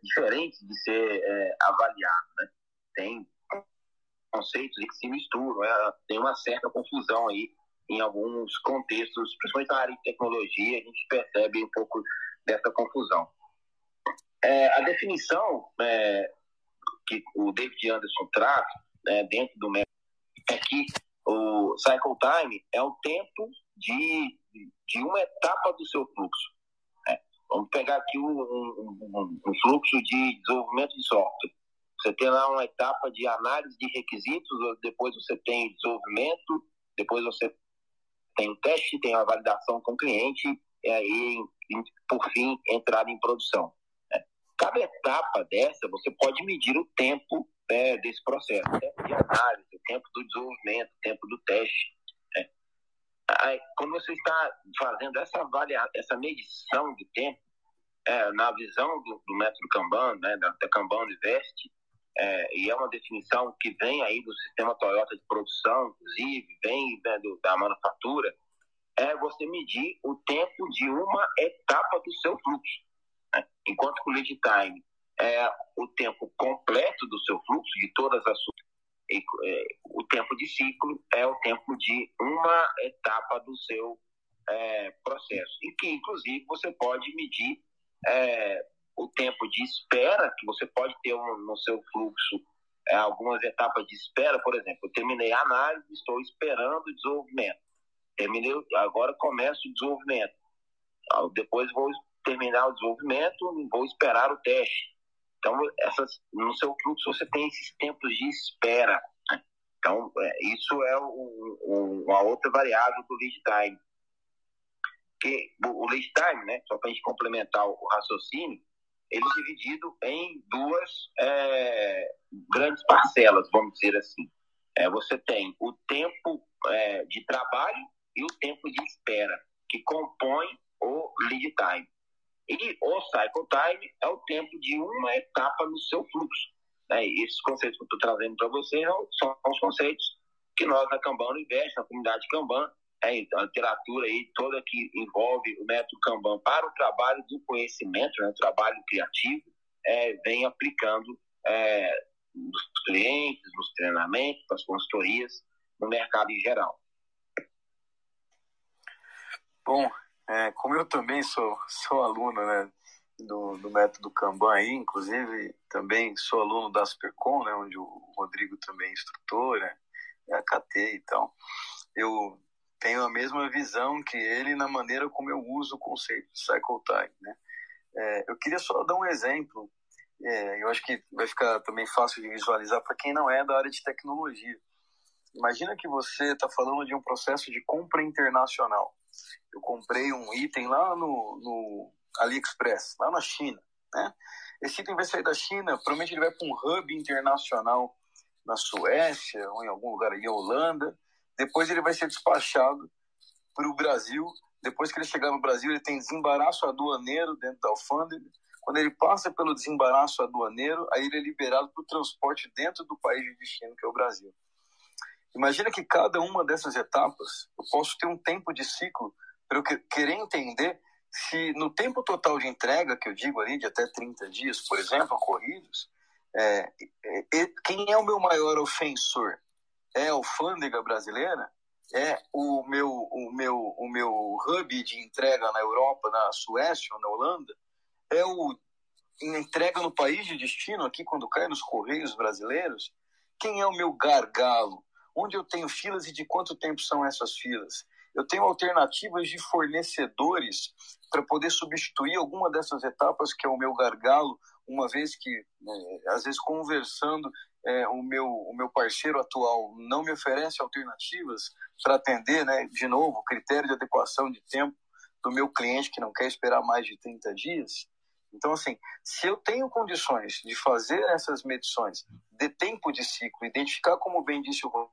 diferentes de ser é, avaliado. Né? Tem conceitos que se misturam, é, tem uma certa confusão aí em alguns contextos, principalmente na área de tecnologia, a gente percebe um pouco dessa confusão. É, a definição é, que o David Anderson traz né, dentro do método é que o cycle time é o tempo de de uma etapa do seu fluxo. Né? Vamos pegar aqui um, um, um, fluxo de desenvolvimento de software. Você tem lá uma etapa de análise de requisitos, depois você tem desenvolvimento, depois você tem o teste, tem a validação com o cliente, e aí, por fim, entrada em produção. Né? Cada etapa dessa, você pode medir o tempo né, desse processo, o tempo de análise, o tempo do desenvolvimento, o tempo do teste. Aí, quando você está fazendo essa avaliação, essa medição de tempo, é, na visão do, do, método Kanban, né, da, da Kanban Invest, é, e é uma definição que vem aí do sistema Toyota de produção, inclusive, vem né, do, da manufatura, é você medir o tempo de uma etapa do seu fluxo. Né? Enquanto que o lead time é o tempo completo do seu fluxo, de todas as suas é, o tempo de ciclo é o tempo de uma etapa do seu é, processo, e que, inclusive, você pode medir é, o tempo de espera, que você pode ter um, no seu fluxo é, algumas etapas de espera, por exemplo, eu terminei a análise, estou esperando o desenvolvimento. Terminei, agora começo o desenvolvimento. Depois vou terminar o desenvolvimento, vou esperar o teste. Então, essas, no seu fluxo você tem esses tempos de espera. Né? Então, é, isso é um, um, uma outra variável do lead time. Que, o lead time, né, só para a gente complementar o raciocínio, ele é dividido em duas é, grandes parcelas, vamos dizer assim. É, você tem o tempo é, de trabalho e o tempo de espera, que compõe o lead time. E o cycle time é o tempo de uma etapa no seu fluxo. Né? esses conceitos que eu estou trazendo para vocês são os conceitos que nós na Kanban investe, na comunidade Kanban, é, então, a literatura aí toda que envolve o método Kanban para o trabalho do conhecimento, né, o trabalho criativo, é, vem aplicando é, nos clientes, nos treinamentos, nas consultorias, no mercado em geral. Bom, é, como eu também sou, sou aluno né, do, do método Kanban, aí, inclusive também sou aluno da Supercom, né, onde o Rodrigo também é instrutor, né, é a KT e tal, eu tenho a mesma visão que ele na maneira como eu uso o conceito de cycle time. Né. É, eu queria só dar um exemplo, é, eu acho que vai ficar também fácil de visualizar para quem não é da área de tecnologia. Imagina que você está falando de um processo de compra internacional eu comprei um item lá no, no AliExpress, lá na China, né? Esse item vai sair da China, provavelmente ele vai para um hub internacional na Suécia ou em algum lugar aí, Holanda. Depois ele vai ser despachado para o Brasil. Depois que ele chegar no Brasil, ele tem desembaraço aduaneiro dentro da alfândega. Quando ele passa pelo desembaraço aduaneiro, aí ele é liberado para o transporte dentro do país de destino, que é o Brasil. Imagina que cada uma dessas etapas eu posso ter um tempo de ciclo para eu querer entender se no tempo total de entrega, que eu digo ali de até 30 dias, por exemplo, corridos, é, é, quem é o meu maior ofensor? É a alfândega brasileira? É o meu, o, meu, o meu hub de entrega na Europa, na Suécia ou na Holanda? É o entrega no país de destino, aqui quando cai nos correios brasileiros? Quem é o meu gargalo? onde eu tenho filas e de quanto tempo são essas filas. Eu tenho alternativas de fornecedores para poder substituir alguma dessas etapas que é o meu gargalo, uma vez que, é, às vezes, conversando, é, o, meu, o meu parceiro atual não me oferece alternativas para atender, né, de novo, o critério de adequação de tempo do meu cliente que não quer esperar mais de 30 dias. Então, assim, se eu tenho condições de fazer essas medições de tempo de ciclo, identificar, como bem disse o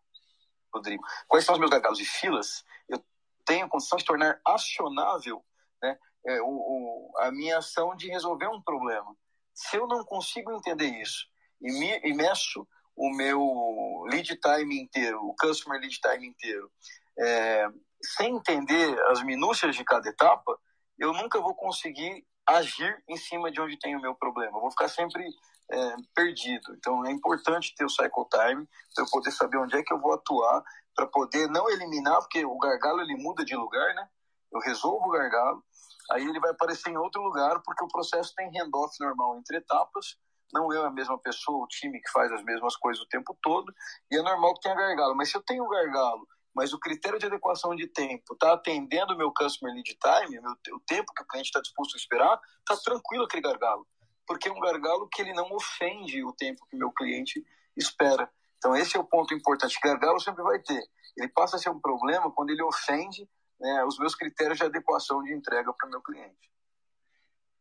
Rodrigo, quais são os meus gargalos e filas, eu tenho condição de tornar acionável né, é, o, o, a minha ação de resolver um problema. Se eu não consigo entender isso e, me, e meço o meu lead time inteiro, o customer lead time inteiro, é, sem entender as minúcias de cada etapa, eu nunca vou conseguir agir em cima de onde tem o meu problema. Eu vou ficar sempre é, perdido. Então é importante ter o cycle time para eu poder saber onde é que eu vou atuar, para poder não eliminar, porque o gargalo ele muda de lugar, né? Eu resolvo o gargalo, aí ele vai aparecer em outro lugar, porque o processo tem handoff normal entre etapas. Não é a mesma pessoa, o time que faz as mesmas coisas o tempo todo, e é normal que tenha gargalo. Mas se eu tenho gargalo mas o critério de adequação de tempo está atendendo o meu customer lead time, meu, o tempo que o cliente está disposto a esperar, está tranquilo aquele gargalo. Porque é um gargalo que ele não ofende o tempo que meu cliente espera. Então, esse é o ponto importante. Gargalo sempre vai ter. Ele passa a ser um problema quando ele ofende né, os meus critérios de adequação de entrega para o meu cliente.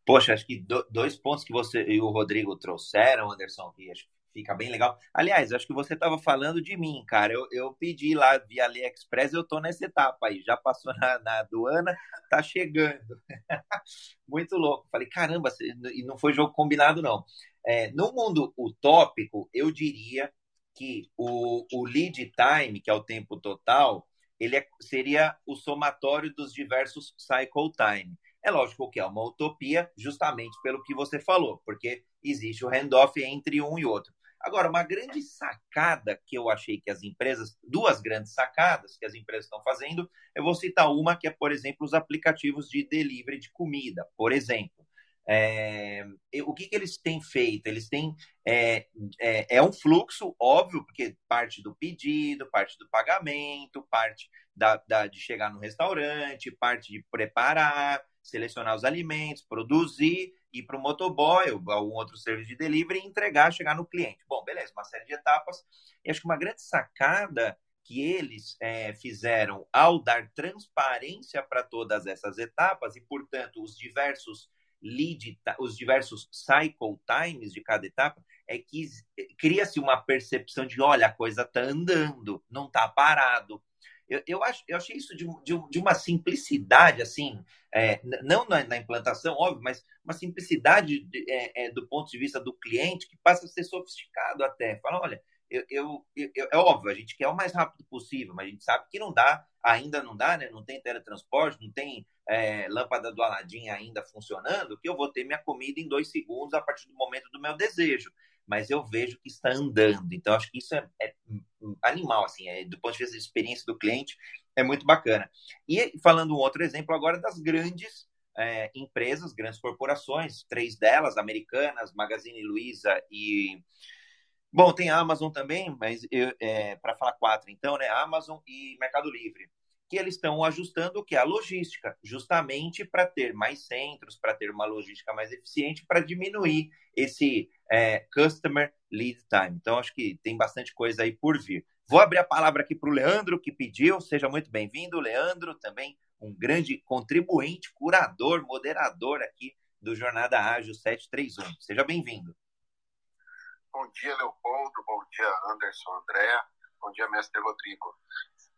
Poxa, acho que dois pontos que você e o Rodrigo trouxeram, Anderson, que acho Fica bem legal. Aliás, acho que você estava falando de mim, cara. Eu, eu pedi lá via AliExpress, eu estou nessa etapa aí. Já passou na, na aduana, tá chegando. Muito louco. Falei, caramba, e não foi jogo combinado, não. É, no mundo utópico, eu diria que o, o lead time, que é o tempo total, ele é, seria o somatório dos diversos cycle time. É lógico que é uma utopia, justamente pelo que você falou, porque existe o handoff entre um e outro. Agora, uma grande sacada que eu achei que as empresas, duas grandes sacadas que as empresas estão fazendo, eu vou citar uma que é, por exemplo, os aplicativos de delivery de comida, por exemplo. É, o que, que eles têm feito? Eles têm. É, é, é, um fluxo, óbvio, porque parte do pedido, parte do pagamento, parte da, da, de chegar no restaurante, parte de preparar, selecionar os alimentos, produzir, ir para o motoboy ou algum outro serviço de delivery e entregar, chegar no cliente. Bom, beleza, uma série de etapas. E acho que uma grande sacada que eles é, fizeram ao dar transparência para todas essas etapas e, portanto, os diversos lead, os diversos cycle times de cada etapa, é que cria-se uma percepção de, olha, a coisa está andando, não está parado. Eu, eu, acho, eu achei isso de, de, de uma simplicidade, assim, é, não na, na, implantação, óbvio, mas uma simplicidade de, é, é, do ponto de vista do cliente que passa a ser sofisticado até. Fala, olha, eu, eu, eu, é óbvio, a gente quer o mais rápido possível, mas a gente sabe que não dá, ainda não dá, né? Não tem teletransporte, não tem é, lâmpada do Aladim ainda funcionando, que eu vou ter minha comida em dois segundos a partir do momento do meu desejo mas eu vejo que está andando. Então, acho que isso é, é animal, assim, é, do ponto de vista da experiência do cliente, é muito bacana. E falando um outro exemplo agora das grandes é, empresas, grandes corporações, três delas, americanas, Magazine Luiza e. Bom, tem a Amazon também, mas é, para falar quatro, então, né? Amazon e Mercado Livre que eles estão ajustando o que? A logística, justamente para ter mais centros, para ter uma logística mais eficiente, para diminuir esse é, customer lead time. Então, acho que tem bastante coisa aí por vir. Vou abrir a palavra aqui para o Leandro, que pediu. Seja muito bem-vindo, Leandro, também um grande contribuinte, curador, moderador aqui do Jornada Ágil 731. Seja bem-vindo. Bom dia, Leopoldo. Bom dia, Anderson, André. Bom dia, mestre Rodrigo.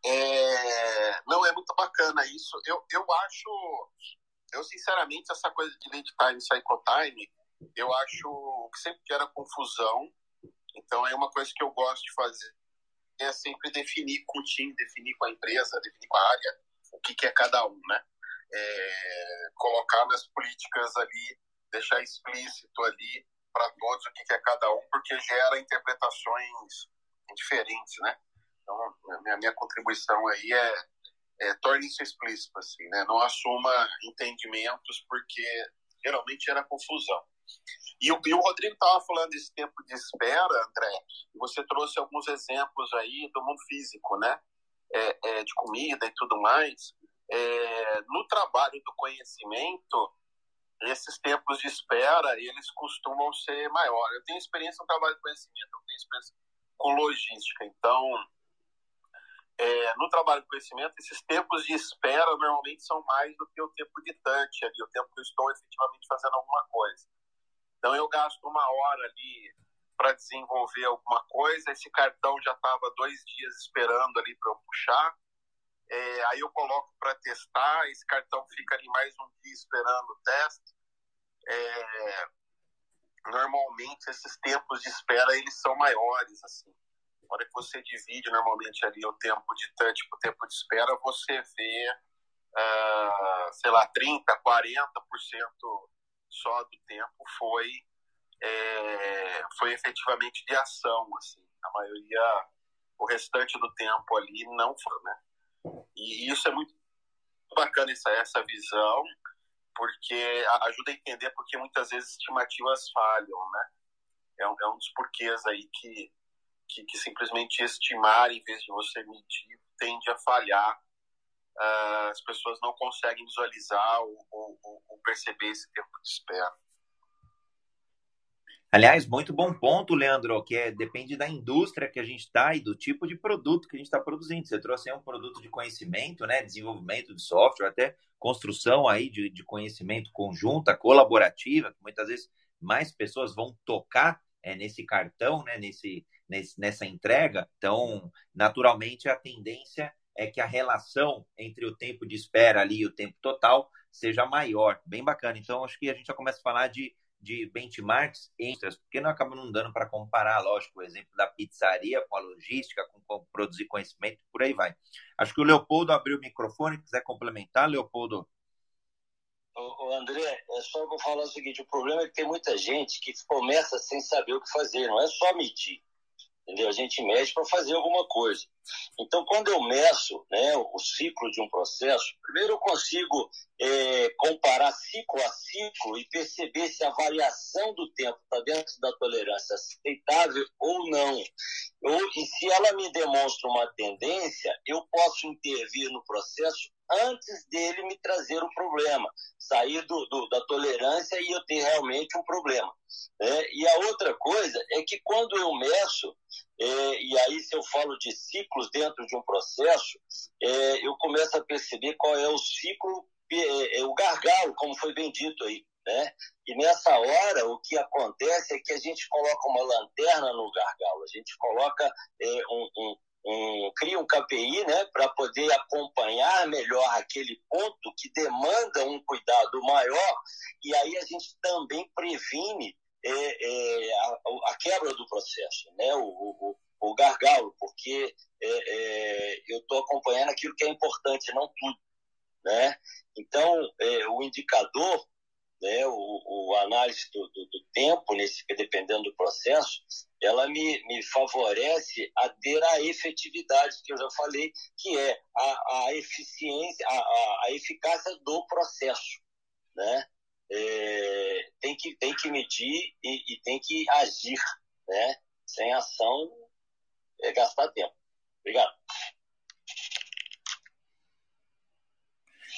É, não é muito bacana isso. Eu, eu acho, eu sinceramente, essa coisa de lead time cycle time, eu acho que sempre gera confusão. Então é uma coisa que eu gosto de fazer. É sempre definir com o time, definir com a empresa, definir com a área o que, que é cada um, né? É, colocar nas políticas ali, deixar explícito ali para todos o que, é cada um, porque gera interpretações diferentes, né? Então, a minha, minha contribuição aí é, é torne isso explícito, assim, né? Não assuma entendimentos, porque geralmente era confusão. E o, e o Rodrigo estava falando desse tempo de espera, André, e você trouxe alguns exemplos aí do mundo físico, né? É, é, de comida e tudo mais, é, no trabalho do conhecimento, esses tempos de espera, eles costumam ser maiores. Eu tenho experiência no trabalho de conhecimento, eu tenho experiência com logística, então, é, no trabalho de conhecimento, esses tempos de espera normalmente são mais do que o tempo de touch ali, o tempo que eu estou efetivamente fazendo alguma coisa. Então, eu gasto uma hora ali para desenvolver alguma coisa, esse cartão já estava dois dias esperando ali para eu puxar, é, aí eu coloco para testar, esse cartão fica ali mais um dia esperando o teste. É, normalmente esses tempos de espera eles são maiores assim. Na hora que você divide normalmente ali o tempo de para o tempo de espera, você vê, uh, sei lá, 30, 40% só do tempo foi é, foi efetivamente de ação, assim. A maioria, o restante do tempo ali não foi, né? E isso é muito bacana essa, essa visão, porque ajuda a entender porque muitas vezes estimativas falham, né? É um, é um dos porquês aí que, que, que, simplesmente estimar em vez de você medir tende a falhar. Uh, as pessoas não conseguem visualizar ou, ou, ou perceber esse tempo de espera. Aliás, muito bom ponto, Leandro, que é, depende da indústria que a gente está e do tipo de produto que a gente está produzindo. Você trouxe aí um produto de conhecimento, né, desenvolvimento de software, até construção aí de, de conhecimento conjunta, colaborativa, que muitas vezes mais pessoas vão tocar é, nesse cartão, né, nesse, nesse, nessa entrega. Então, naturalmente, a tendência é que a relação entre o tempo de espera ali e o tempo total seja maior. Bem bacana. Então, acho que a gente já começa a falar de de benchmarks extras, porque não acaba não dando para comparar, lógico, o exemplo da pizzaria com a logística, com, com produzir conhecimento, por aí vai. Acho que o Leopoldo abriu o microfone, quiser complementar, Leopoldo. O André, é só vou falar o seguinte: o problema é que tem muita gente que começa sem saber o que fazer, não é só medir. Entendeu? A gente mede para fazer alguma coisa. Então, quando eu meço né, o ciclo de um processo, primeiro eu consigo é, comparar ciclo a ciclo e perceber se a variação do tempo está dentro da tolerância aceitável ou não. Ou, e se ela me demonstra uma tendência, eu posso intervir no processo antes dele me trazer o problema, sair do, do, da tolerância e eu ter realmente um problema. Né? E a outra coisa é que quando eu meço, é, e aí se eu falo de ciclos dentro de um processo, é, eu começo a perceber qual é o ciclo, é, é, o gargalo, como foi bem dito aí. Né? E nessa hora, o que acontece é que a gente coloca uma lanterna no gargalo, a gente coloca é, um, um um, cria um KPI né, para poder acompanhar melhor aquele ponto que demanda um cuidado maior, e aí a gente também previne é, é, a, a, quebra do processo, né, o, o, o gargalo, porque é, é eu estou acompanhando aquilo que é importante, não tudo. Né? Então, é, o indicador né, o, o análise do, do, do, tempo, nesse, dependendo do processo, ela me, me favorece a ter a efetividade que eu já falei, que é a, a eficiência, a, a, a eficácia do processo. Né? É, tem, que, tem que medir e, e tem que agir. Né? Sem ação é gastar tempo. Obrigado.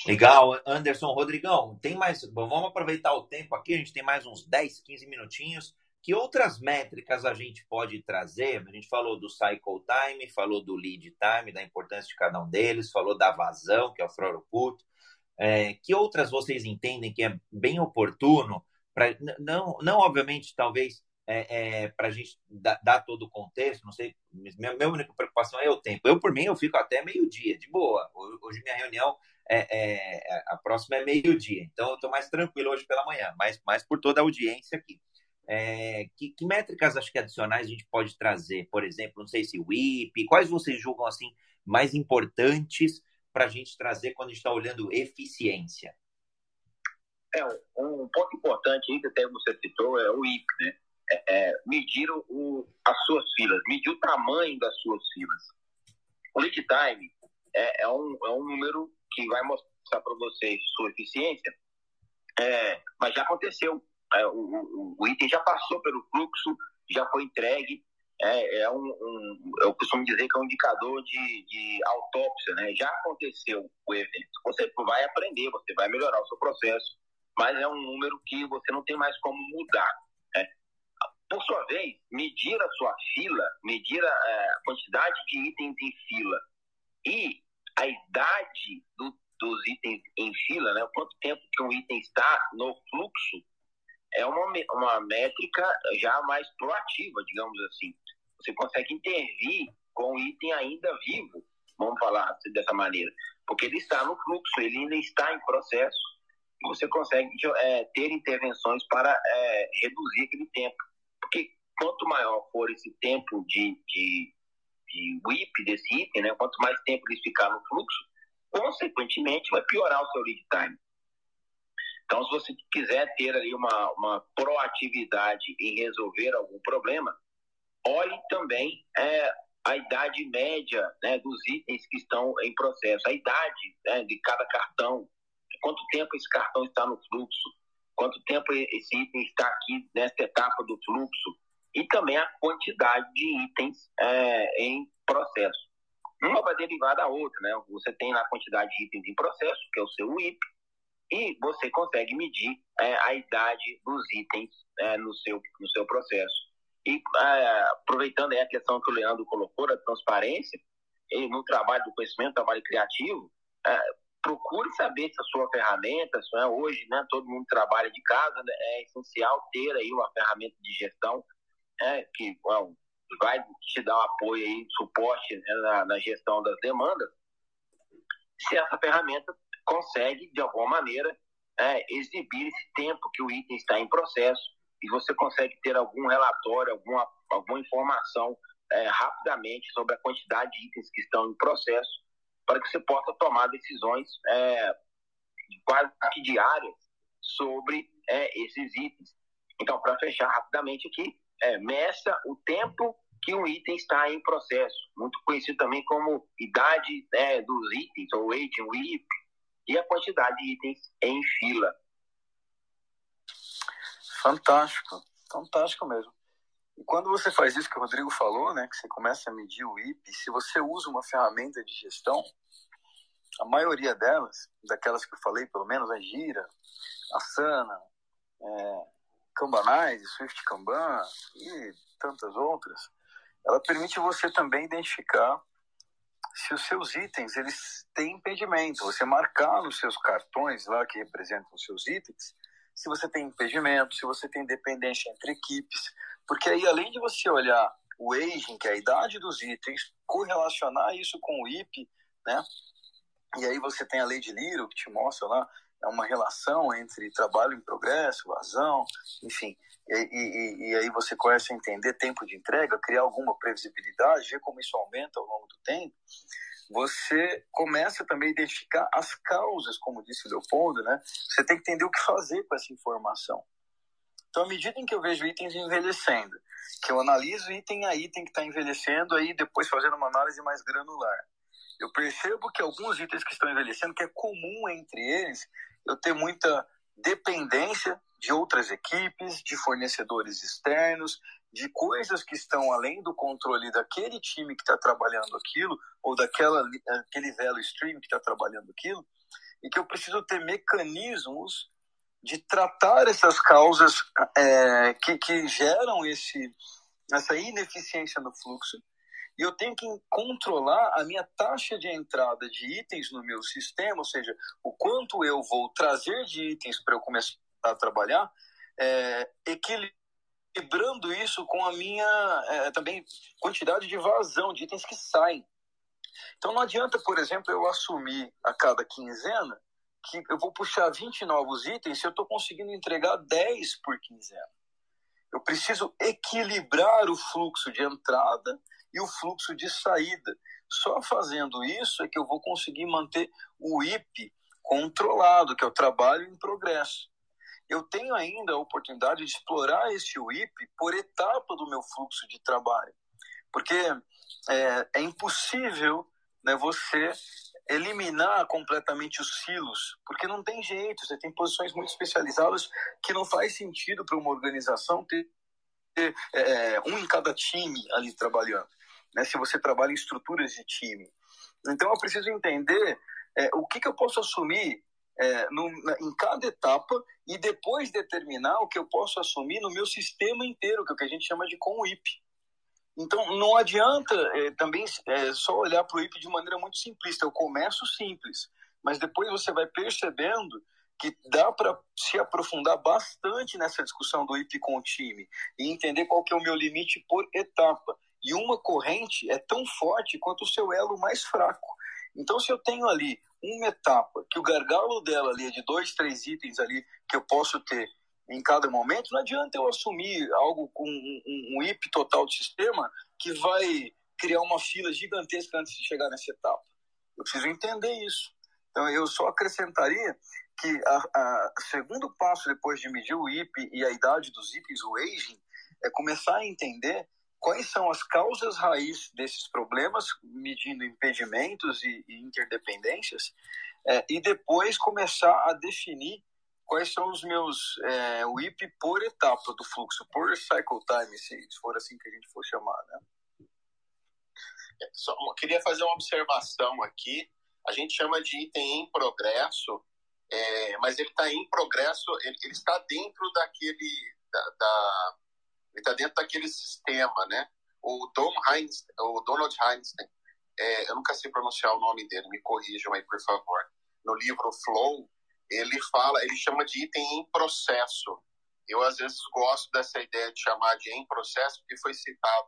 Legal, Anderson, Rodrigão, tem mais. Vamos aproveitar o tempo aqui, a gente tem mais uns 10, 15 minutinhos. Que outras métricas a gente pode trazer? A gente falou do cycle time, falou do lead time, da importância de cada um deles, falou da vazão, que é o throughput. É, que outras vocês entendem que é bem oportuno para não, não obviamente talvez é, é, para a gente dar, dar, todo o contexto, não sei, minha, minha única preocupação é o tempo. Eu, por mim, eu fico até meio-dia, de boa. Hoje minha reunião é, é, a próxima é meio-dia, então eu estou mais tranquilo hoje pela manhã, mas, mas por toda a audiência aqui. É, que, que, métricas acho que adicionais a gente pode trazer? Por exemplo, não sei se o IP, quais vocês julgam assim mais importantes para a gente trazer quando a gente está olhando eficiência? É, um ponto importante aí que até você citou é o IP, né? É, é, medir o, as suas filas, medir o tamanho das suas filas. O lead time é, é, um, é um número que vai mostrar para vocês sua eficiência, é, mas já aconteceu. É, o, o, o, item já passou pelo fluxo, já foi entregue, é, é um, um, eu costumo dizer que é um indicador de, de autópsia, né? Já aconteceu o evento. Você vai aprender, você vai melhorar o seu processo, mas é um número que você não tem mais como mudar. Né? Por sua vez, medir a sua fila, medir a, a quantidade de itens em fila e a idade do, dos itens em fila, né? quanto tempo que um item está no fluxo, é uma, uma métrica já mais proativa, digamos assim. Você consegue intervir com o item ainda vivo, vamos falar dessa maneira, porque ele está no fluxo, ele ainda está em processo, e você consegue é, ter intervenções para é, reduzir aquele tempo. Porque quanto maior for esse tempo de, de, de WIP desse item, né, quanto mais tempo ele ficar no fluxo, consequentemente vai piorar o seu lead time. Então, se você quiser ter ali uma, uma proatividade em resolver algum problema, olhe também é, a idade média né, dos itens que estão em processo, a idade né, de cada cartão, quanto tempo esse cartão está no fluxo, quanto tempo esse item está aqui nessa etapa do fluxo, e também a quantidade de itens é, em processo. Uma vai derivar da outra, né? Você tem lá a quantidade de itens em processo, que é o seu WIP, e você consegue medir é, a idade dos itens é, no, seu, no seu processo. E é, aproveitando aí a questão que o Leandro colocou, da transparência, e no trabalho do conhecimento, trabalho criativo, é, procure saber se a sua ferramenta, se é hoje, né, todo mundo trabalha de casa, né, é essencial ter aí uma ferramenta de gestão é, que well, vai te dar um apoio aí, suporte né, na, na gestão das demandas, se essa ferramenta consegue, de alguma maneira, é, exibir esse tempo que o item está em processo e você consegue ter algum relatório, alguma, alguma informação é, rapidamente sobre a quantidade de itens que estão em processo para que você possa tomar decisões é, quase que diárias sobre é, esses itens. Então, para fechar rapidamente aqui, é, meça o tempo que um item está em processo, muito conhecido também como idade né, dos itens, ou age WIP, e a quantidade de itens em fila. Fantástico, fantástico mesmo. E quando você faz isso que o Rodrigo falou, né, que você começa a medir o IP, se você usa uma ferramenta de gestão, a maioria delas, daquelas que eu falei, pelo menos a Gira, a Sana, é, Kanbanize, Swift Kanban e tantas outras, ela permite você também identificar se os seus itens eles têm impedimento. Você marcar nos seus cartões lá que representam os seus itens, se você tem impedimento, se você tem dependência entre equipes, porque aí além de você olhar o aging, que é a idade dos itens, correlacionar isso com o IP, né? E aí você tem a lei de Liro que te mostra lá é uma relação entre trabalho em progresso, vazão, enfim. E, e, e, aí você começa a entender tempo de entrega, criar alguma previsibilidade, ver como isso aumenta ao longo do tempo. Você começa também a identificar as causas, como disse Leopoldo, né? Você tem que entender o que fazer com essa informação. Então, à medida em que eu vejo itens envelhecendo, que eu analiso item a item que está envelhecendo, aí depois fazendo uma análise mais granular, eu percebo que alguns itens que estão envelhecendo, que é comum entre eles, eu ter muita dependência de outras equipes, de fornecedores externos, de coisas que estão além do controle daquele time que está trabalhando aquilo, ou daquela, aquele velho stream que está trabalhando aquilo, e que eu preciso ter mecanismos de tratar essas causas é, que, que geram esse, essa ineficiência no fluxo e eu tenho que controlar a minha taxa de entrada de itens no meu sistema, ou seja, o quanto eu vou trazer de itens para eu começar a trabalhar, é, equilibrando isso com a minha é, também quantidade de vazão de itens que saem. Então não adianta, por exemplo, eu assumir a cada quinzena que eu vou puxar 20 novos itens se eu estou conseguindo entregar 10 por quinzena. Eu preciso equilibrar o fluxo de entrada e o fluxo de saída. Só fazendo isso é que eu vou conseguir manter o IP controlado, que é o trabalho em progresso. Eu tenho ainda a oportunidade de explorar esse WIP por etapa do meu fluxo de trabalho, porque é, é impossível né, você eliminar completamente os silos, porque não tem jeito, você tem posições muito especializadas que não faz sentido para uma organização ter ter é, um em cada time ali trabalhando, né? Se você trabalha em estruturas de time. Então eu preciso entender é, o que, que eu posso assumir é, no, na, em cada etapa e depois determinar o que eu posso assumir no meu sistema inteiro, que é o que a gente chama de CONWIP. Então, não adianta é, também é, só olhar para o IP de maneira muito simplista. Eu começo simples, mas depois você vai percebendo que dá para se aprofundar bastante nessa discussão do IP com o time e entender qual que é o meu limite por etapa. E uma corrente é tão forte quanto o seu elo mais fraco. Então, se eu tenho ali uma etapa que o gargalo dela ali é de dois, três itens ali que eu posso ter em cada momento, não adianta eu assumir algo com um, um, um IP total do sistema que vai criar uma fila gigantesca antes de chegar nessa etapa. Eu preciso entender isso. Então, eu só acrescentaria que a segundo passo depois de medir o IP e a idade dos IPs, o aging, é começar a entender quais são as causas raiz desses problemas, medindo impedimentos e, e interdependências, é, e depois começar a definir quais são os meus é, WIP por etapa do fluxo, por cycle time, se for assim que a gente for chamar, né? É, só, queria fazer uma observação aqui. A gente chama de item em progresso, é, mas ele está em progresso, ele, ele, está dentro daquele, da, da ele está dentro daquele sistema, né? O, Dom Heinz, o Donald Einstein, é, eu nunca sei pronunciar o nome dele, me corrijam aí, por favor. No livro Flow, ele fala, ele chama de item em processo. Eu às vezes gosto dessa ideia de chamar de em processo, porque foi citado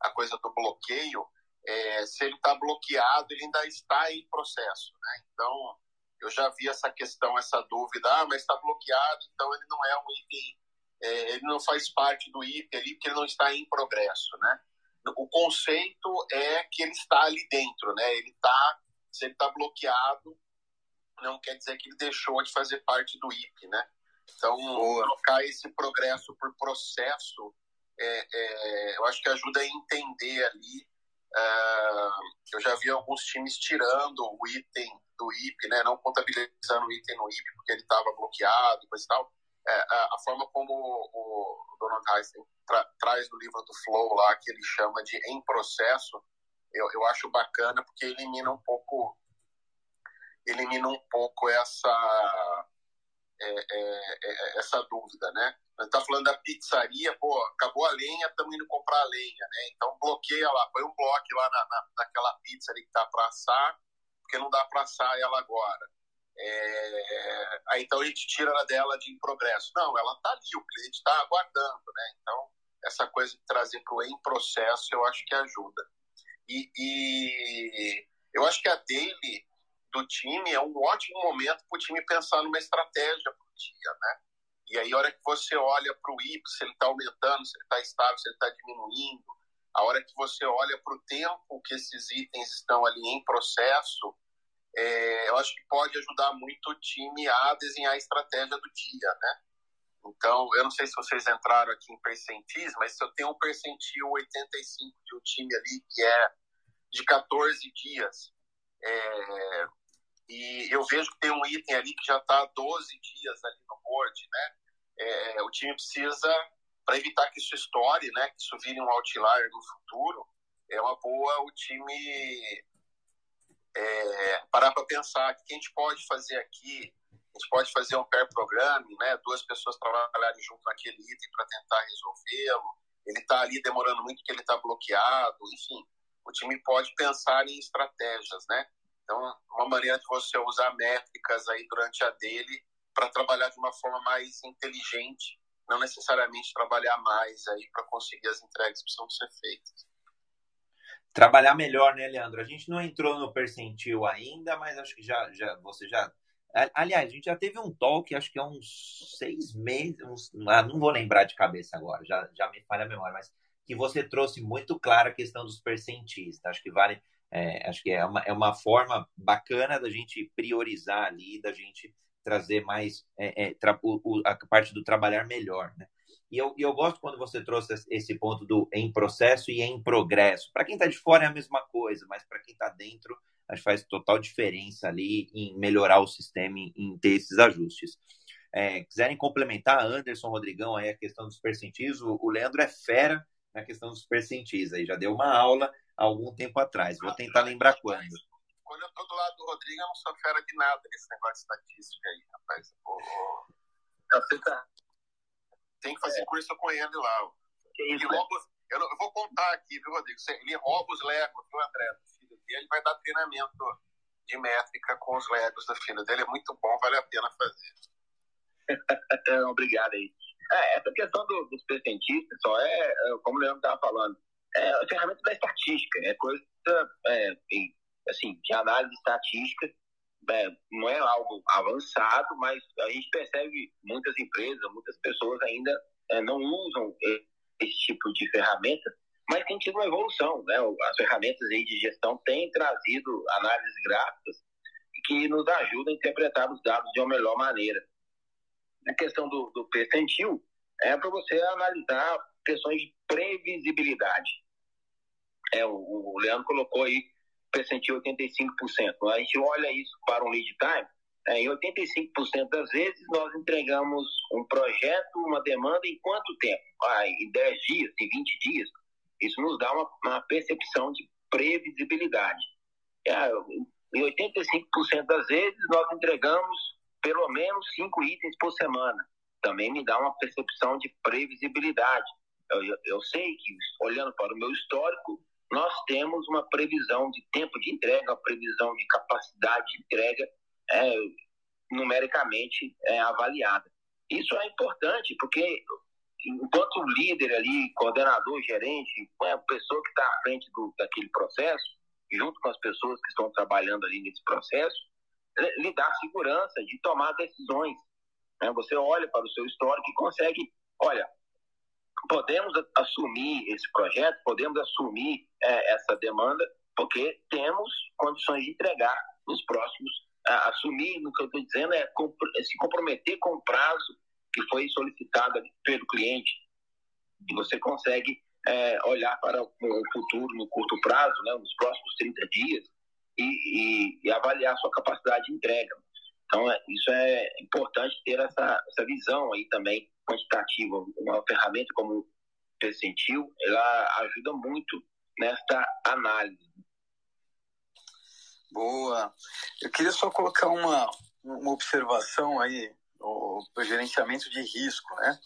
a coisa do bloqueio. É, se ele está bloqueado, ele ainda está em processo. Né? Então, eu já vi essa questão, essa dúvida, ah, mas está bloqueado, então ele não é um item, é, ele não faz parte do IP ali, porque ele não está em progresso. Né? O conceito é que ele está ali dentro, né? ele está, se ele está bloqueado, não quer dizer que ele deixou de fazer parte do IP, né? Então, Boa. colocar esse progresso por processo, é, é, eu acho que ajuda a entender ali. Uh, eu já vi alguns times tirando o item do IP, né? Não contabilizando o item no IP porque ele estava bloqueado coisa e tal. É, a, a, forma como o, o Donald Einstein tra, traz no livro do Flow lá, que ele chama de em processo, eu, eu acho bacana porque elimina um pouco elimina um pouco essa é, é, é, essa dúvida, né? A gente tá falando da pizzaria, pô, acabou a lenha, estamos indo comprar a lenha, né? Então bloqueia lá, põe um bloco lá na, na, naquela pizza ali que tá para assar, porque não dá para assar ela agora. É... Aí então a gente tira ela dela de em progresso. Não, ela tá ali, o cliente está aguardando, né? Então essa coisa de trazer para o em processo eu acho que ajuda. E, e eu acho que a daily do time é um ótimo momento para o time pensar numa estratégia para o dia, né? E aí, a hora que você olha para o IP, se ele está aumentando, se ele está estável, se ele está diminuindo, a hora que você olha para o tempo que esses itens estão ali em processo, é, eu acho que pode ajudar muito o time a desenhar a estratégia do dia, né? Então, eu não sei se vocês entraram aqui em percentis, mas se eu tenho um percentil 85 de um time ali que é de 14 dias, é, e eu vejo que tem um item ali que já está 12 dias ali no board, né? É, o time precisa, para evitar que isso estoure, né? Que isso vire um outlier no futuro, é uma boa o time é, parar para pensar que a gente pode fazer aqui. A gente pode fazer um pair programming, né? Duas pessoas trabalharem junto naquele item para tentar resolvê-lo. Ele está ali demorando muito porque ele está bloqueado, enfim. O time pode pensar em estratégias, né? Então, uma maneira de você usar métricas aí durante a dele para trabalhar de uma forma mais inteligente, não necessariamente trabalhar mais aí para conseguir as entregas que precisam ser feitas. Trabalhar melhor, né, Leandro? A gente não entrou no percentil ainda, mas acho que já, já você já. Aliás, a gente já teve um talk, acho que há uns seis meses, uns... Ah, não vou lembrar de cabeça agora, já, já me falha a memória, mas que você trouxe muito clara a questão dos percentis. Tá? Acho que vale é, acho que é uma, é uma forma bacana da gente priorizar ali, da gente trazer mais é, é, tra, o, a parte do trabalhar melhor, né? E eu, eu gosto quando você trouxe esse ponto do em processo e em progresso. Para quem está de fora é a mesma coisa, mas para quem está dentro, acho que faz total diferença ali em melhorar o sistema, em, em ter esses ajustes. é, quiserem complementar, Anderson, Rodrigão, aí a questão dos percentis, o, o Leandro é fera na questão dos percentis, aí já deu uma aula há algum tempo atrás. Vou tentar lembrar quando. Quando eu tô do lado do Rodrigo, eu não sou fera de nada nesse negócio de estatística aí, rapaz. Você tá... Tem que fazer é. curso com ele lá. Ele rouba, eu, eu, vou contar aqui, viu, Rodrigo? Ele rouba os legos do André, do filho dele, vai dar treinamento de métrica com os legos do filho dele. É muito bom, vale a pena fazer. Obrigado aí. É, essa questão do, dos percentistas só é, é, como o Leandro estava falando, é a ferramenta da estatística, é coisa é, assim, de análise estatística, é, não é algo avançado, mas a gente percebe muitas empresas, muitas pessoas ainda é, não usam esse tipo de ferramenta, mas tem tido uma evolução, né? As ferramentas aí de gestão têm trazido análises gráficas que nos ajudam a interpretar os dados de uma melhor maneira. A questão do, do percentil é para você analisar questões de previsibilidade. É, o, o Leandro colocou aí percentil 85%. A gente olha isso para um lead time, é, em 85% das vezes nós entregamos um projeto, uma demanda em quanto tempo? Ah, em 10 dias, em 20 dias. Isso nos dá uma, uma percepção de previsibilidade. É, em 85% das vezes nós entregamos pelo menos 5 itens por semana. Também me dá uma percepção de previsibilidade. Eu, eu, eu sei que, olhando para o meu histórico, nós temos uma previsão de tempo de entrega, uma previsão de capacidade de entrega é, numericamente é, avaliada. Isso é importante, porque enquanto líder ali, coordenador, gerente, é a pessoa que está à frente do, daquele processo, junto com as pessoas que estão trabalhando ali nesse processo, lhe dá segurança de tomar decisões. Né? Você olha para o seu histórico e consegue, olha, podemos assumir esse projeto, podemos assumir é, essa demanda, porque temos condições de entregar nos próximos. assumir, no que eu estou dizendo, é se comprometer com o prazo que foi solicitado pelo cliente. E você consegue é, olhar para o futuro no curto prazo, né, nos próximos 30 dias, e, e, e avaliar sua capacidade de entrega. Então, é, isso é importante ter essa, essa visão aí também quantitativa. Uma ferramenta como o percentil, ela ajuda muito nesta análise. Boa. Eu queria só colocar uma, uma observação aí, o, o gerenciamento de risco, né?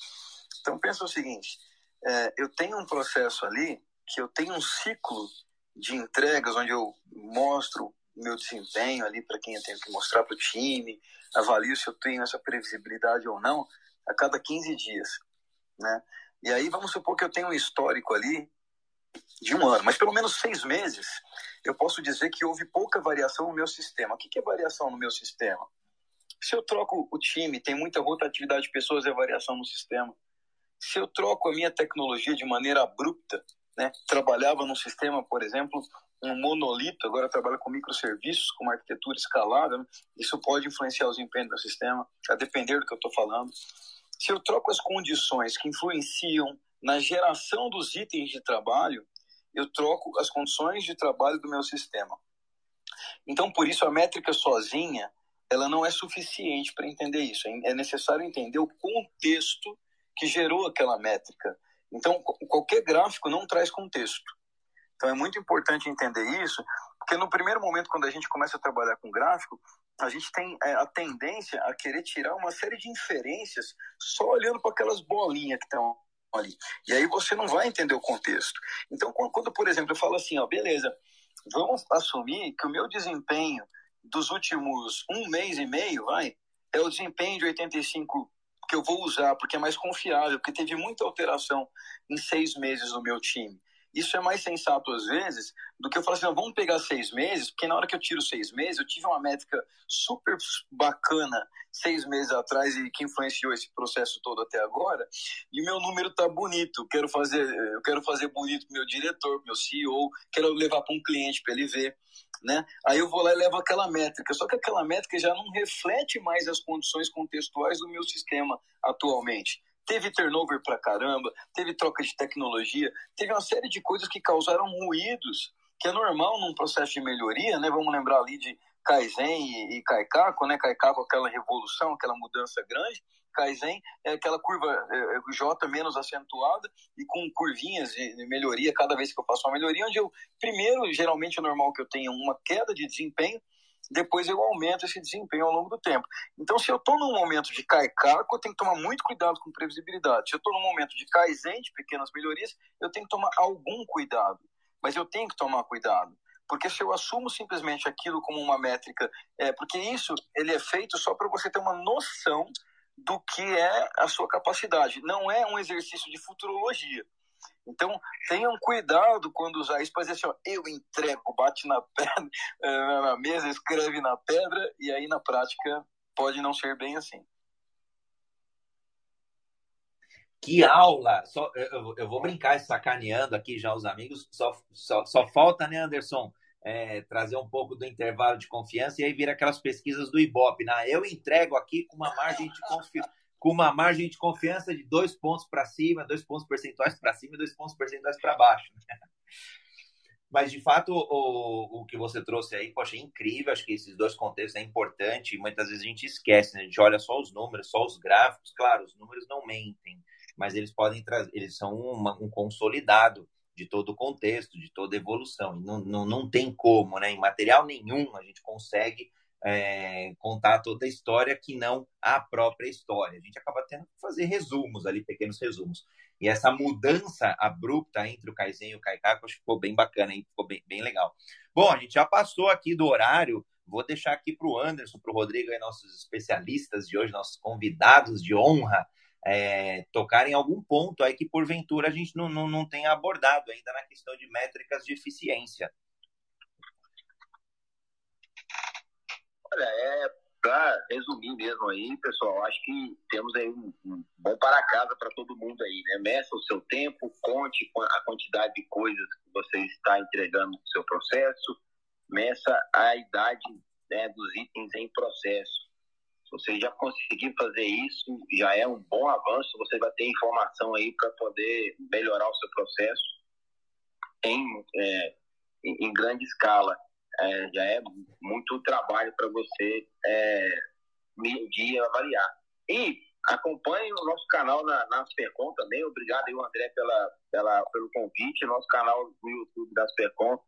Então, pensa o seguinte, é, eu tenho um processo ali que eu tenho um ciclo de entregas onde eu mostro meu desempenho ali para quem eu tenho que mostrar para o time, avalio se eu tenho essa previsibilidade ou não a cada 15 dias, né? E aí vamos supor que eu tenho um histórico ali de um ano, mas pelo menos seis meses eu posso dizer que houve pouca variação no meu sistema. O que é variação no meu sistema? Se eu troco o time, tem muita rotatividade de pessoas, é variação no sistema. Se eu troco a minha tecnologia de maneira abrupta, né? trabalhava num sistema, por exemplo, um monolito, agora trabalha com microserviços, com uma arquitetura escalável, isso pode influenciar o desempenho do sistema, a depender do que eu estou falando. Se eu troco as condições que influenciam na geração dos itens de trabalho, eu troco as condições de trabalho do meu sistema. Então, por isso, a métrica sozinha, ela não é suficiente para entender isso. É necessário entender o contexto que gerou aquela métrica. Então, qualquer gráfico não traz contexto. Então é muito importante entender isso, porque no primeiro momento, quando a gente começa a trabalhar com gráfico, a gente tem é, a tendência a querer tirar uma série de inferências só olhando para aquelas bolinhas que estão ali. E aí você não vai entender o contexto. Então, quando, por exemplo, eu falo assim, ó, beleza, vamos assumir que o meu desempenho dos últimos um mês e meio, vai, é o desempenho de 85 que eu vou usar, porque é mais confiável, porque teve muita alteração em seis meses no meu time. Isso é mais sensato às vezes do que eu falar assim, vamos pegar seis meses, porque na hora que eu tiro seis meses, eu tive uma métrica super bacana seis meses atrás e que influenciou esse processo todo até agora, e meu número tá bonito. Eu quero fazer, eu quero fazer bonito pro meu diretor, meu CEO, quero levar para um cliente para ele ver. Né? Aí eu vou lá e levo aquela métrica. Só que aquela métrica já não reflete mais as condições contextuais do meu sistema atualmente teve turnover pra caramba, teve troca de tecnologia, teve uma série de coisas que causaram ruídos, que é normal num processo de melhoria, né? Vamos lembrar ali de Kaizen e, e né? Kaikaku aquela revolução, aquela mudança grande, Kaizen é aquela curva é, é J menos acentuada e com curvinhas de melhoria cada vez que eu faço uma melhoria, onde eu, primeiro, geralmente é normal que eu tenha uma queda de desempenho, depois eu aumento esse desempenho ao longo do tempo. Então, se eu estou num momento de Kaikaku, eu tenho que tomar muito cuidado com previsibilidade. Se eu estou num momento de Kaizen, de pequenas melhorias, eu tenho que tomar algum cuidado. Mas eu tenho que tomar cuidado. Porque se eu assumo simplesmente aquilo como uma métrica, é, porque isso ele é feito só para você ter uma noção do que é a sua capacidade. Não é um exercício de futurologia. Então, tenham cuidado quando usar isso para dizer assim, ó, eu entrego, bate na pedra, na mesa, escreve na pedra, e aí na prática pode não ser bem assim. Que aula! Só, eu, eu vou brincar sacaneando aqui já os amigos. Só, só, só falta, né, Anderson, é, trazer um pouco do intervalo de confiança e aí vir aquelas pesquisas do Ibope. Né? Eu entrego aqui com uma margem de confiança com uma margem de confiança de dois pontos para cima, dois pontos percentuais para cima e dois pontos percentuais para baixo. Mas, de fato, o, o que você trouxe aí, poxa, é incrível. Acho que esses dois contextos é importante muitas vezes a gente esquece, né? A gente olha só os números, só os gráficos. Claro, os números não mentem, mas eles podem trazer, eles são uma, um consolidado de todo o contexto, de toda a evolução. E não, não, não tem como, né? Em material nenhum a gente consegue é, contar toda a história que não a própria história. A gente acaba tendo que fazer resumos ali, pequenos resumos. E essa mudança abrupta entre o Kaizen e o Kaikaku acho que ficou bem bacana, hein? ficou bem, bem legal. Bom, a gente já passou aqui do horário. Vou deixar aqui para o Anderson, para o Rodrigo, aí, nossos especialistas de hoje, nossos convidados de honra, é, algum ponto aí que porventura a gente não, não, não tenha abordado ainda na questão de métricas de eficiência. Olha, é para resumir mesmo aí, pessoal, acho que temos aí um, um bom para casa para todo mundo aí, né? Meça o seu tempo, conte a quantidade de coisas que você está entregando no seu processo, meça a idade né, dos itens em processo. Se você já conseguir fazer isso, já é um bom avanço, você vai ter informação aí para poder melhorar o seu processo em, é, em, em grande escala é, já é muito trabalho para você é, medir avaliar. E acompanhe o nosso canal na, na Aspercom também. Obrigado aí, André, pela, pela, pelo convite. Nosso canal no YouTube da Aspercom.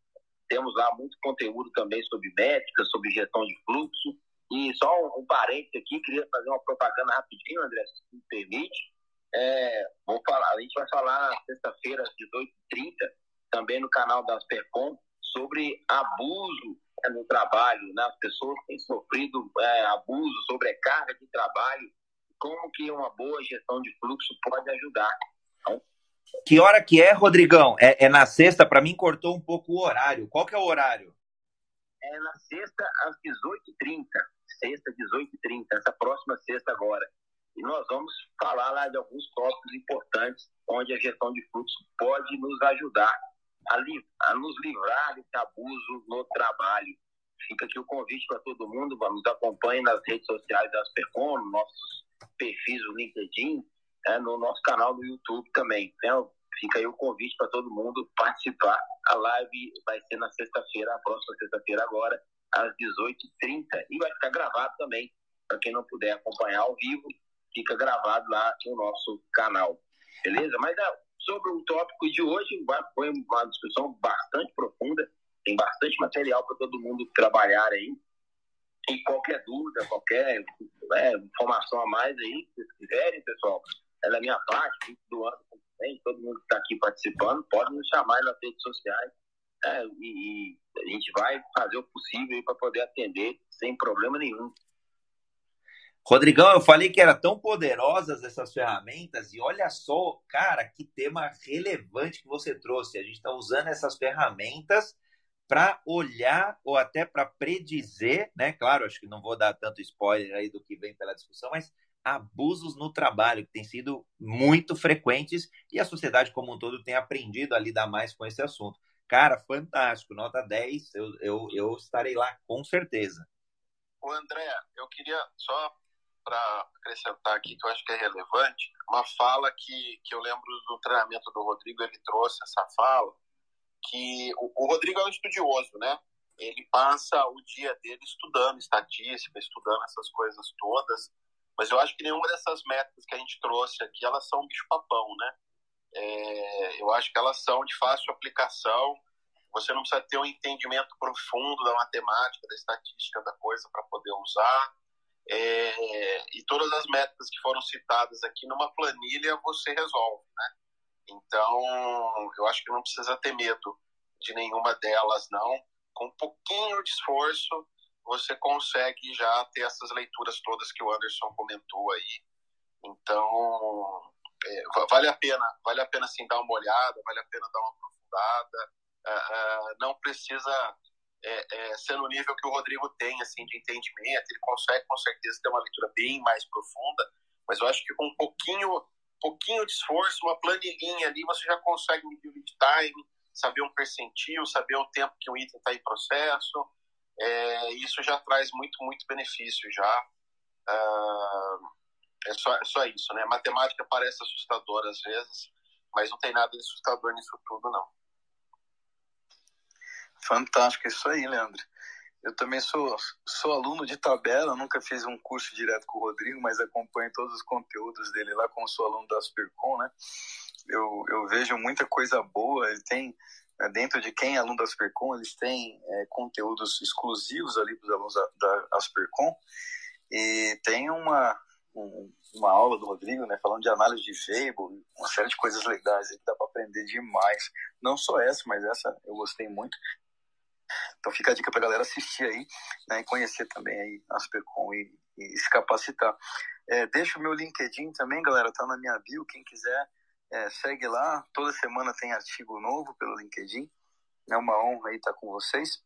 Temos lá muito conteúdo também sobre métrica, sobre gestão de fluxo. E só um, um parênteses aqui, queria fazer uma propaganda rapidinho, André, se me permite. É, vou falar, a gente vai falar sexta-feira, às 18h30, também no canal da Aspercom, sobre abuso né, no trabalho, né? as pessoas têm sofrido é, abuso, sobrecarga de trabalho, como que uma boa gestão de fluxo pode ajudar. Então, que hora que é, Rodrigão? É, é na sexta? Para mim cortou um pouco o horário. Qual que é o horário? É na sexta às 18h30. Sexta, 18h30, essa próxima sexta agora. E nós vamos falar lá de alguns tópicos importantes onde a gestão de fluxo pode nos ajudar a, li, a nos livrar desse abuso no trabalho. Fica aqui o convite para todo mundo, nos acompanhe nas redes sociais da Aspercom, nos nossos perfis no LinkedIn, é, no nosso canal no YouTube também. Então, fica aí o convite para todo mundo participar. A live vai ser na sexta-feira, a próxima sexta-feira agora, às 18h30. E vai ficar gravado também, para quem não puder acompanhar ao vivo, fica gravado lá no nosso canal. Beleza? Mas é, sobre o tópico de hoje. Foi uma discussão bastante profunda, tem bastante material para todo mundo trabalhar aí. E qualquer dúvida, qualquer é, informação a mais aí, se vocês quiserem, pessoal, é da minha parte, do ano também, todo mundo que está aqui participando, pode nos chamar nas redes sociais. É, e, e, a gente vai fazer o possível para poder atender sem problema nenhum. Rodrigão, eu falei que eram tão poderosas essas ferramentas e olha só, cara, que tema relevante que você trouxe. A gente está usando essas ferramentas para olhar ou até para predizer, né? Claro, acho que não vou dar tanto spoiler aí do que vem pela discussão, mas abusos no trabalho que têm sido muito frequentes e a sociedade como um todo tem aprendido a lidar mais com esse assunto. Cara, fantástico, nota 10, eu, eu, eu estarei lá com certeza. O André, eu queria só para acrescentar aqui que eu acho que é relevante, uma fala que, que eu lembro do treinamento do Rodrigo, ele trouxe essa fala, que o, o Rodrigo é um estudioso, né? ele passa o dia dele estudando estatística, estudando essas coisas todas, mas eu acho que nenhuma dessas métricas que a gente trouxe aqui, elas são bicho-papão, né? É, eu acho que elas são de fácil aplicação, você não precisa ter um entendimento profundo da matemática, da estatística da coisa para poder usar. É, e todas as métricas que foram citadas aqui numa planilha você resolve, né? Então, eu acho que não precisa ter medo de nenhuma delas, não. Com um pouquinho de esforço, você consegue já ter essas leituras todas que o Anderson comentou aí. Então, é, vale a pena, vale a pena sim dar uma olhada, vale a pena dar uma aprofundada. Uh, uh, não precisa é, é, ser no nível que o Rodrigo tem, assim, de entendimento. Ele consegue, com certeza, ter uma leitura bem mais profunda, mas eu acho que com um pouquinho, pouquinho de esforço, uma planilhinha ali, você já consegue medir o time, saber um percentil, saber o tempo que um item está em processo. É, isso já traz muito, muito benefício já. Uh, é, só, é só isso, né? Matemática parece assustadora às vezes, mas não tem nada de assustador nisso tudo, não. Fantástico, isso aí, Leandro. Eu também sou, sou aluno de tabela, nunca fiz um curso direto com o Rodrigo, mas acompanho todos os conteúdos dele lá, como sou aluno da Aspercom, né? Eu, eu vejo muita coisa boa, ele tem, né, dentro de quem é aluno da Aspercom, eles têm é, conteúdos exclusivos ali para os alunos da, da Aspercom, e tem uma, um, uma aula do Rodrigo, né, falando de análise de Fable, uma série de coisas legais que dá para aprender demais. Não só essa, mas essa eu gostei muito. Então fica a dica para a galera assistir aí né, e conhecer também aí Aspercom e, e se capacitar. É, deixa o meu LinkedIn também, galera, tá na minha bio, quem quiser é, segue lá, toda semana tem artigo novo pelo LinkedIn, é uma honra aí estar com vocês.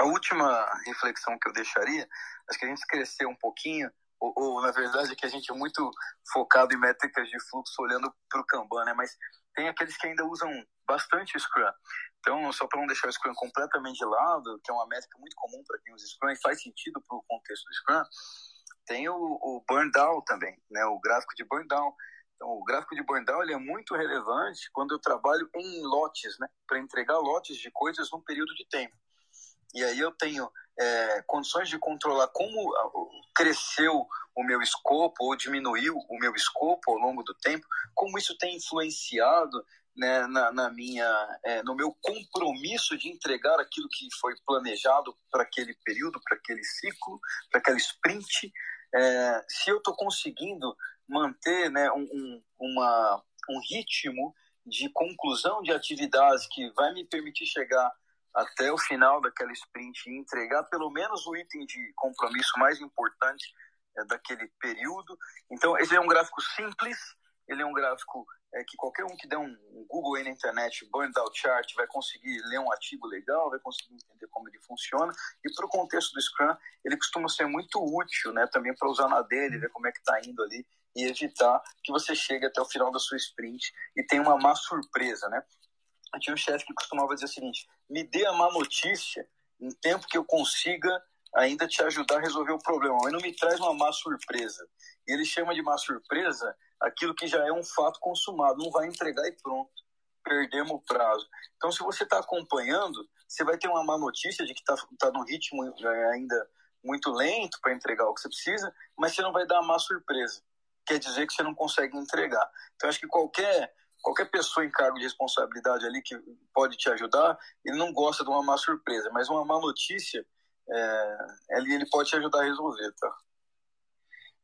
A última reflexão que eu deixaria, acho que a gente cresceu um pouquinho, ou, ou na verdade é que a gente é muito focado em métricas de fluxo olhando para o Kanban, né? mas tem aqueles que ainda usam bastante Scrum. Então, só para não deixar o Scrum completamente de lado, que é uma métrica muito comum para quem usa Scrum e faz sentido para o contexto do Scrum, tem o, o burn down também, né? o gráfico de burn down. Então, o gráfico de burn down ele é muito relevante quando eu trabalho em lotes, né? para entregar lotes de coisas num período de tempo. E aí eu tenho é, condições de controlar como cresceu o meu escopo ou diminuiu o meu escopo ao longo do tempo, como isso tem influenciado né, na, na, minha, é, no meu compromisso de entregar aquilo que foi planejado para aquele período, para aquele ciclo, para aquele sprint. É, se eu estou conseguindo manter né, um, um, uma, um ritmo de conclusão de atividades que vai me permitir chegar até o final daquela sprint e entregar pelo menos o item de compromisso mais importante é, daquele período. Então, esse é um gráfico simples, ele é um gráfico é, que qualquer um que der um, um Google aí na internet, Burn Down Chart, vai conseguir ler um artigo legal, vai conseguir entender como ele funciona. E para o contexto do Scrum, ele costuma ser muito útil, né? Também para usar na dele, ver como é que está indo ali e evitar que você chegue até o final da sua sprint e tenha uma má surpresa, né? Eu tinha um chefe que costumava dizer o seguinte: me dê a má notícia em tempo que eu consiga ainda te ajudar a resolver o problema, mas não me traz uma má surpresa. E ele chama de má surpresa aquilo que já é um fato consumado, não vai entregar e pronto. Perdemos o prazo. Então, se você está acompanhando, você vai ter uma má notícia de que está tá num ritmo é, ainda muito lento para entregar o que você precisa, mas você não vai dar uma má surpresa. Quer dizer que você não consegue entregar. Então, acho que qualquer qualquer pessoa em cargo de responsabilidade ali que pode te ajudar, ele não gosta de uma má surpresa, mas uma má notícia, é, ele, ele pode te ajudar a resolver, tá?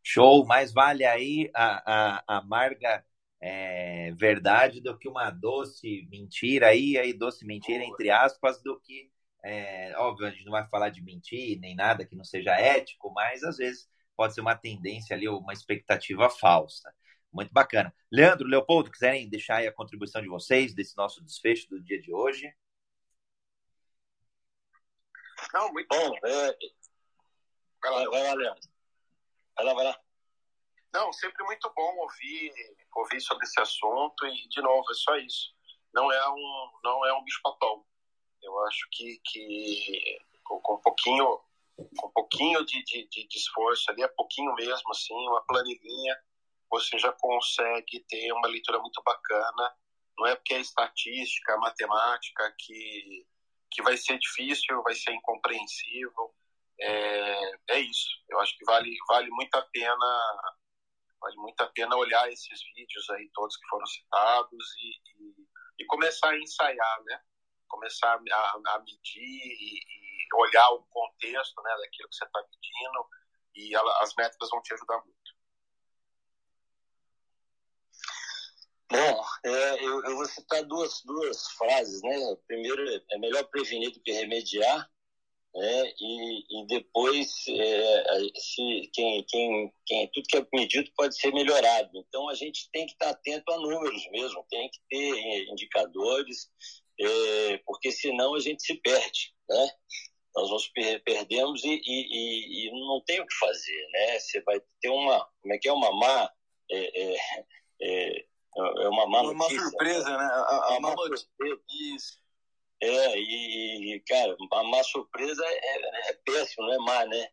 Show, mais vale aí a, a, amarga é, verdade do que uma doce mentira aí, aí doce mentira entre aspas, do que, é, óbvio, a gente não vai falar de mentir, nem nada que não seja ético, mas às vezes pode ser uma tendência ali, uma expectativa falsa. Muito bacana. Leandro, Leopoldo, quiserem deixar aí a contribuição de vocês desse nosso desfecho do dia de hoje? Não, muito bom. É... Vai lá, vai lá, Leandro. Vai lá, vai lá. Não, sempre muito bom ouvir, ouvir sobre esse assunto e, de novo, é só isso. Não é um, não é um bicho-papão. Eu acho que, que com, com um pouquinho, com um pouquinho de, de, de, esforço ali, é pouquinho mesmo, assim, uma planilhinha, você já consegue ter uma leitura muito bacana. Não é porque é estatística, matemática que, que vai ser difícil, vai ser incompreensível. É, é isso. Eu acho que vale, vale muito a pena vale muito a pena olhar esses vídeos aí todos que foram citados e, e, e começar a ensaiar, né? Começar a, a medir e, e, olhar o contexto, né, daquilo que você está medindo e ela, as métricas vão te ajudar muito. Bom, é, eu, eu, vou citar duas, duas frases, né? Primeiro, é melhor prevenir do que remediar, né? E, e depois, é, se, quem, quem, quem, tudo que é medido pode ser melhorado. Então, a gente tem que estar atento a números mesmo, tem que ter indicadores, é, porque senão a gente se perde, né? Nós nos perdemos e, e, e, não tem o que fazer, né? Você vai ter uma, como é que é, uma má... É, é, é é uma má notícia. Uma surpresa, né? A, a má notícia. Isso. É, e, cara, a má surpresa é, é, é péssimo, não é má, né?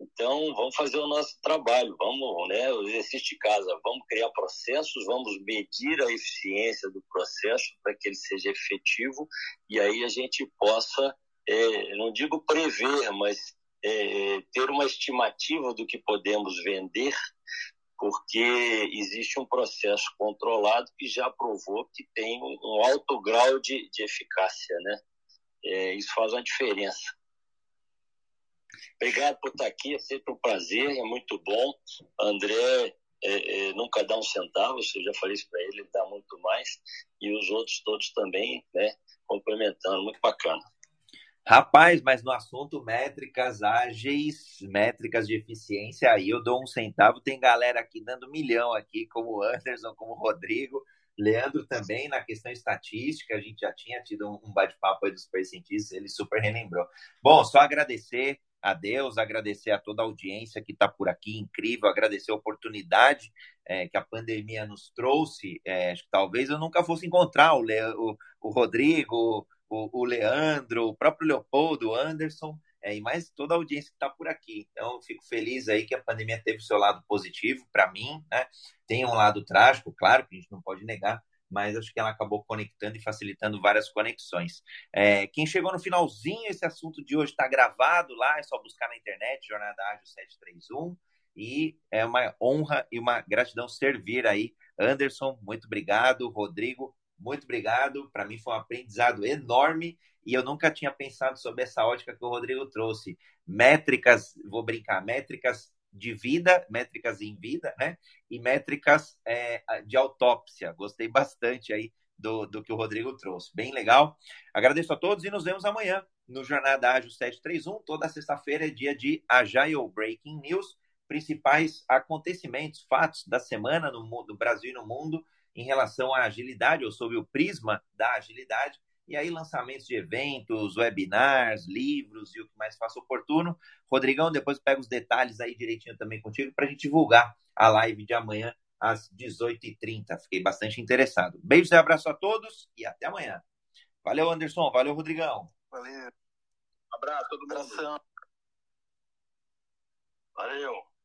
Então, vamos fazer o nosso trabalho, vamos, né, o exercício de casa, vamos criar processos, vamos medir a eficiência do processo para que ele seja efetivo e aí a gente possa, é, não digo prever, mas é, ter uma estimativa do que podemos vender porque existe um processo controlado que já provou que tem um alto grau de, de eficácia, né? É, isso faz uma diferença. Obrigado por estar aqui, é sempre um prazer, é muito bom. André é, é, nunca dá um centavo, eu já falei isso para ele, ele dá muito mais. E os outros todos também, né? Complementando, muito bacana. Rapaz, mas no assunto métricas ágeis, métricas de eficiência, aí eu dou um centavo. Tem galera aqui dando milhão aqui, como o Anderson, como o Rodrigo, Leandro também na questão estatística. A gente já tinha tido um bate-papo aí dos percentistas, ele super relembrou. Bom, só agradecer a Deus, agradecer a toda a audiência que está por aqui, incrível, agradecer a oportunidade é, que a pandemia nos trouxe. É, acho que talvez eu nunca fosse encontrar o, Le, o, o Rodrigo, o, o Leandro, o próprio Leopoldo, o Anderson, é, e mais toda a audiência que está por aqui. Então, fico feliz aí que a pandemia teve o seu lado positivo para mim, né? Tem um lado trágico, claro, que a gente não pode negar, mas acho que ela acabou conectando e facilitando várias conexões. É, quem chegou no finalzinho, esse assunto de hoje está gravado lá, é só buscar na internet, Jornada Ágil 731, e é uma honra e uma gratidão servir aí. Anderson, muito obrigado. Rodrigo, muito obrigado. Para mim foi um aprendizado enorme e eu nunca tinha pensado sobre essa ótica que o Rodrigo trouxe. Métricas, vou brincar, métricas de vida, métricas em vida, né? E métricas é, de autópsia. Gostei bastante aí do, do que o Rodrigo trouxe. Bem legal. Agradeço a todos e nos vemos amanhã no Jornada Ágil 731. Toda sexta-feira é dia de Agile Breaking News, principais acontecimentos, fatos da semana no, no Brasil e no mundo em relação à agilidade, ou sob o prisma da agilidade, e aí lançamentos de eventos, webinars, livros e o que mais faça oportuno. Rodrigão, depois pega os detalhes aí direitinho também contigo para a gente divulgar a live de amanhã às 18h30. Fiquei bastante interessado. Beijos e abraço a todos e até amanhã. Valeu, Anderson. Valeu, Rodrigão. Valeu. Um abraço a todo mundo. Valeu.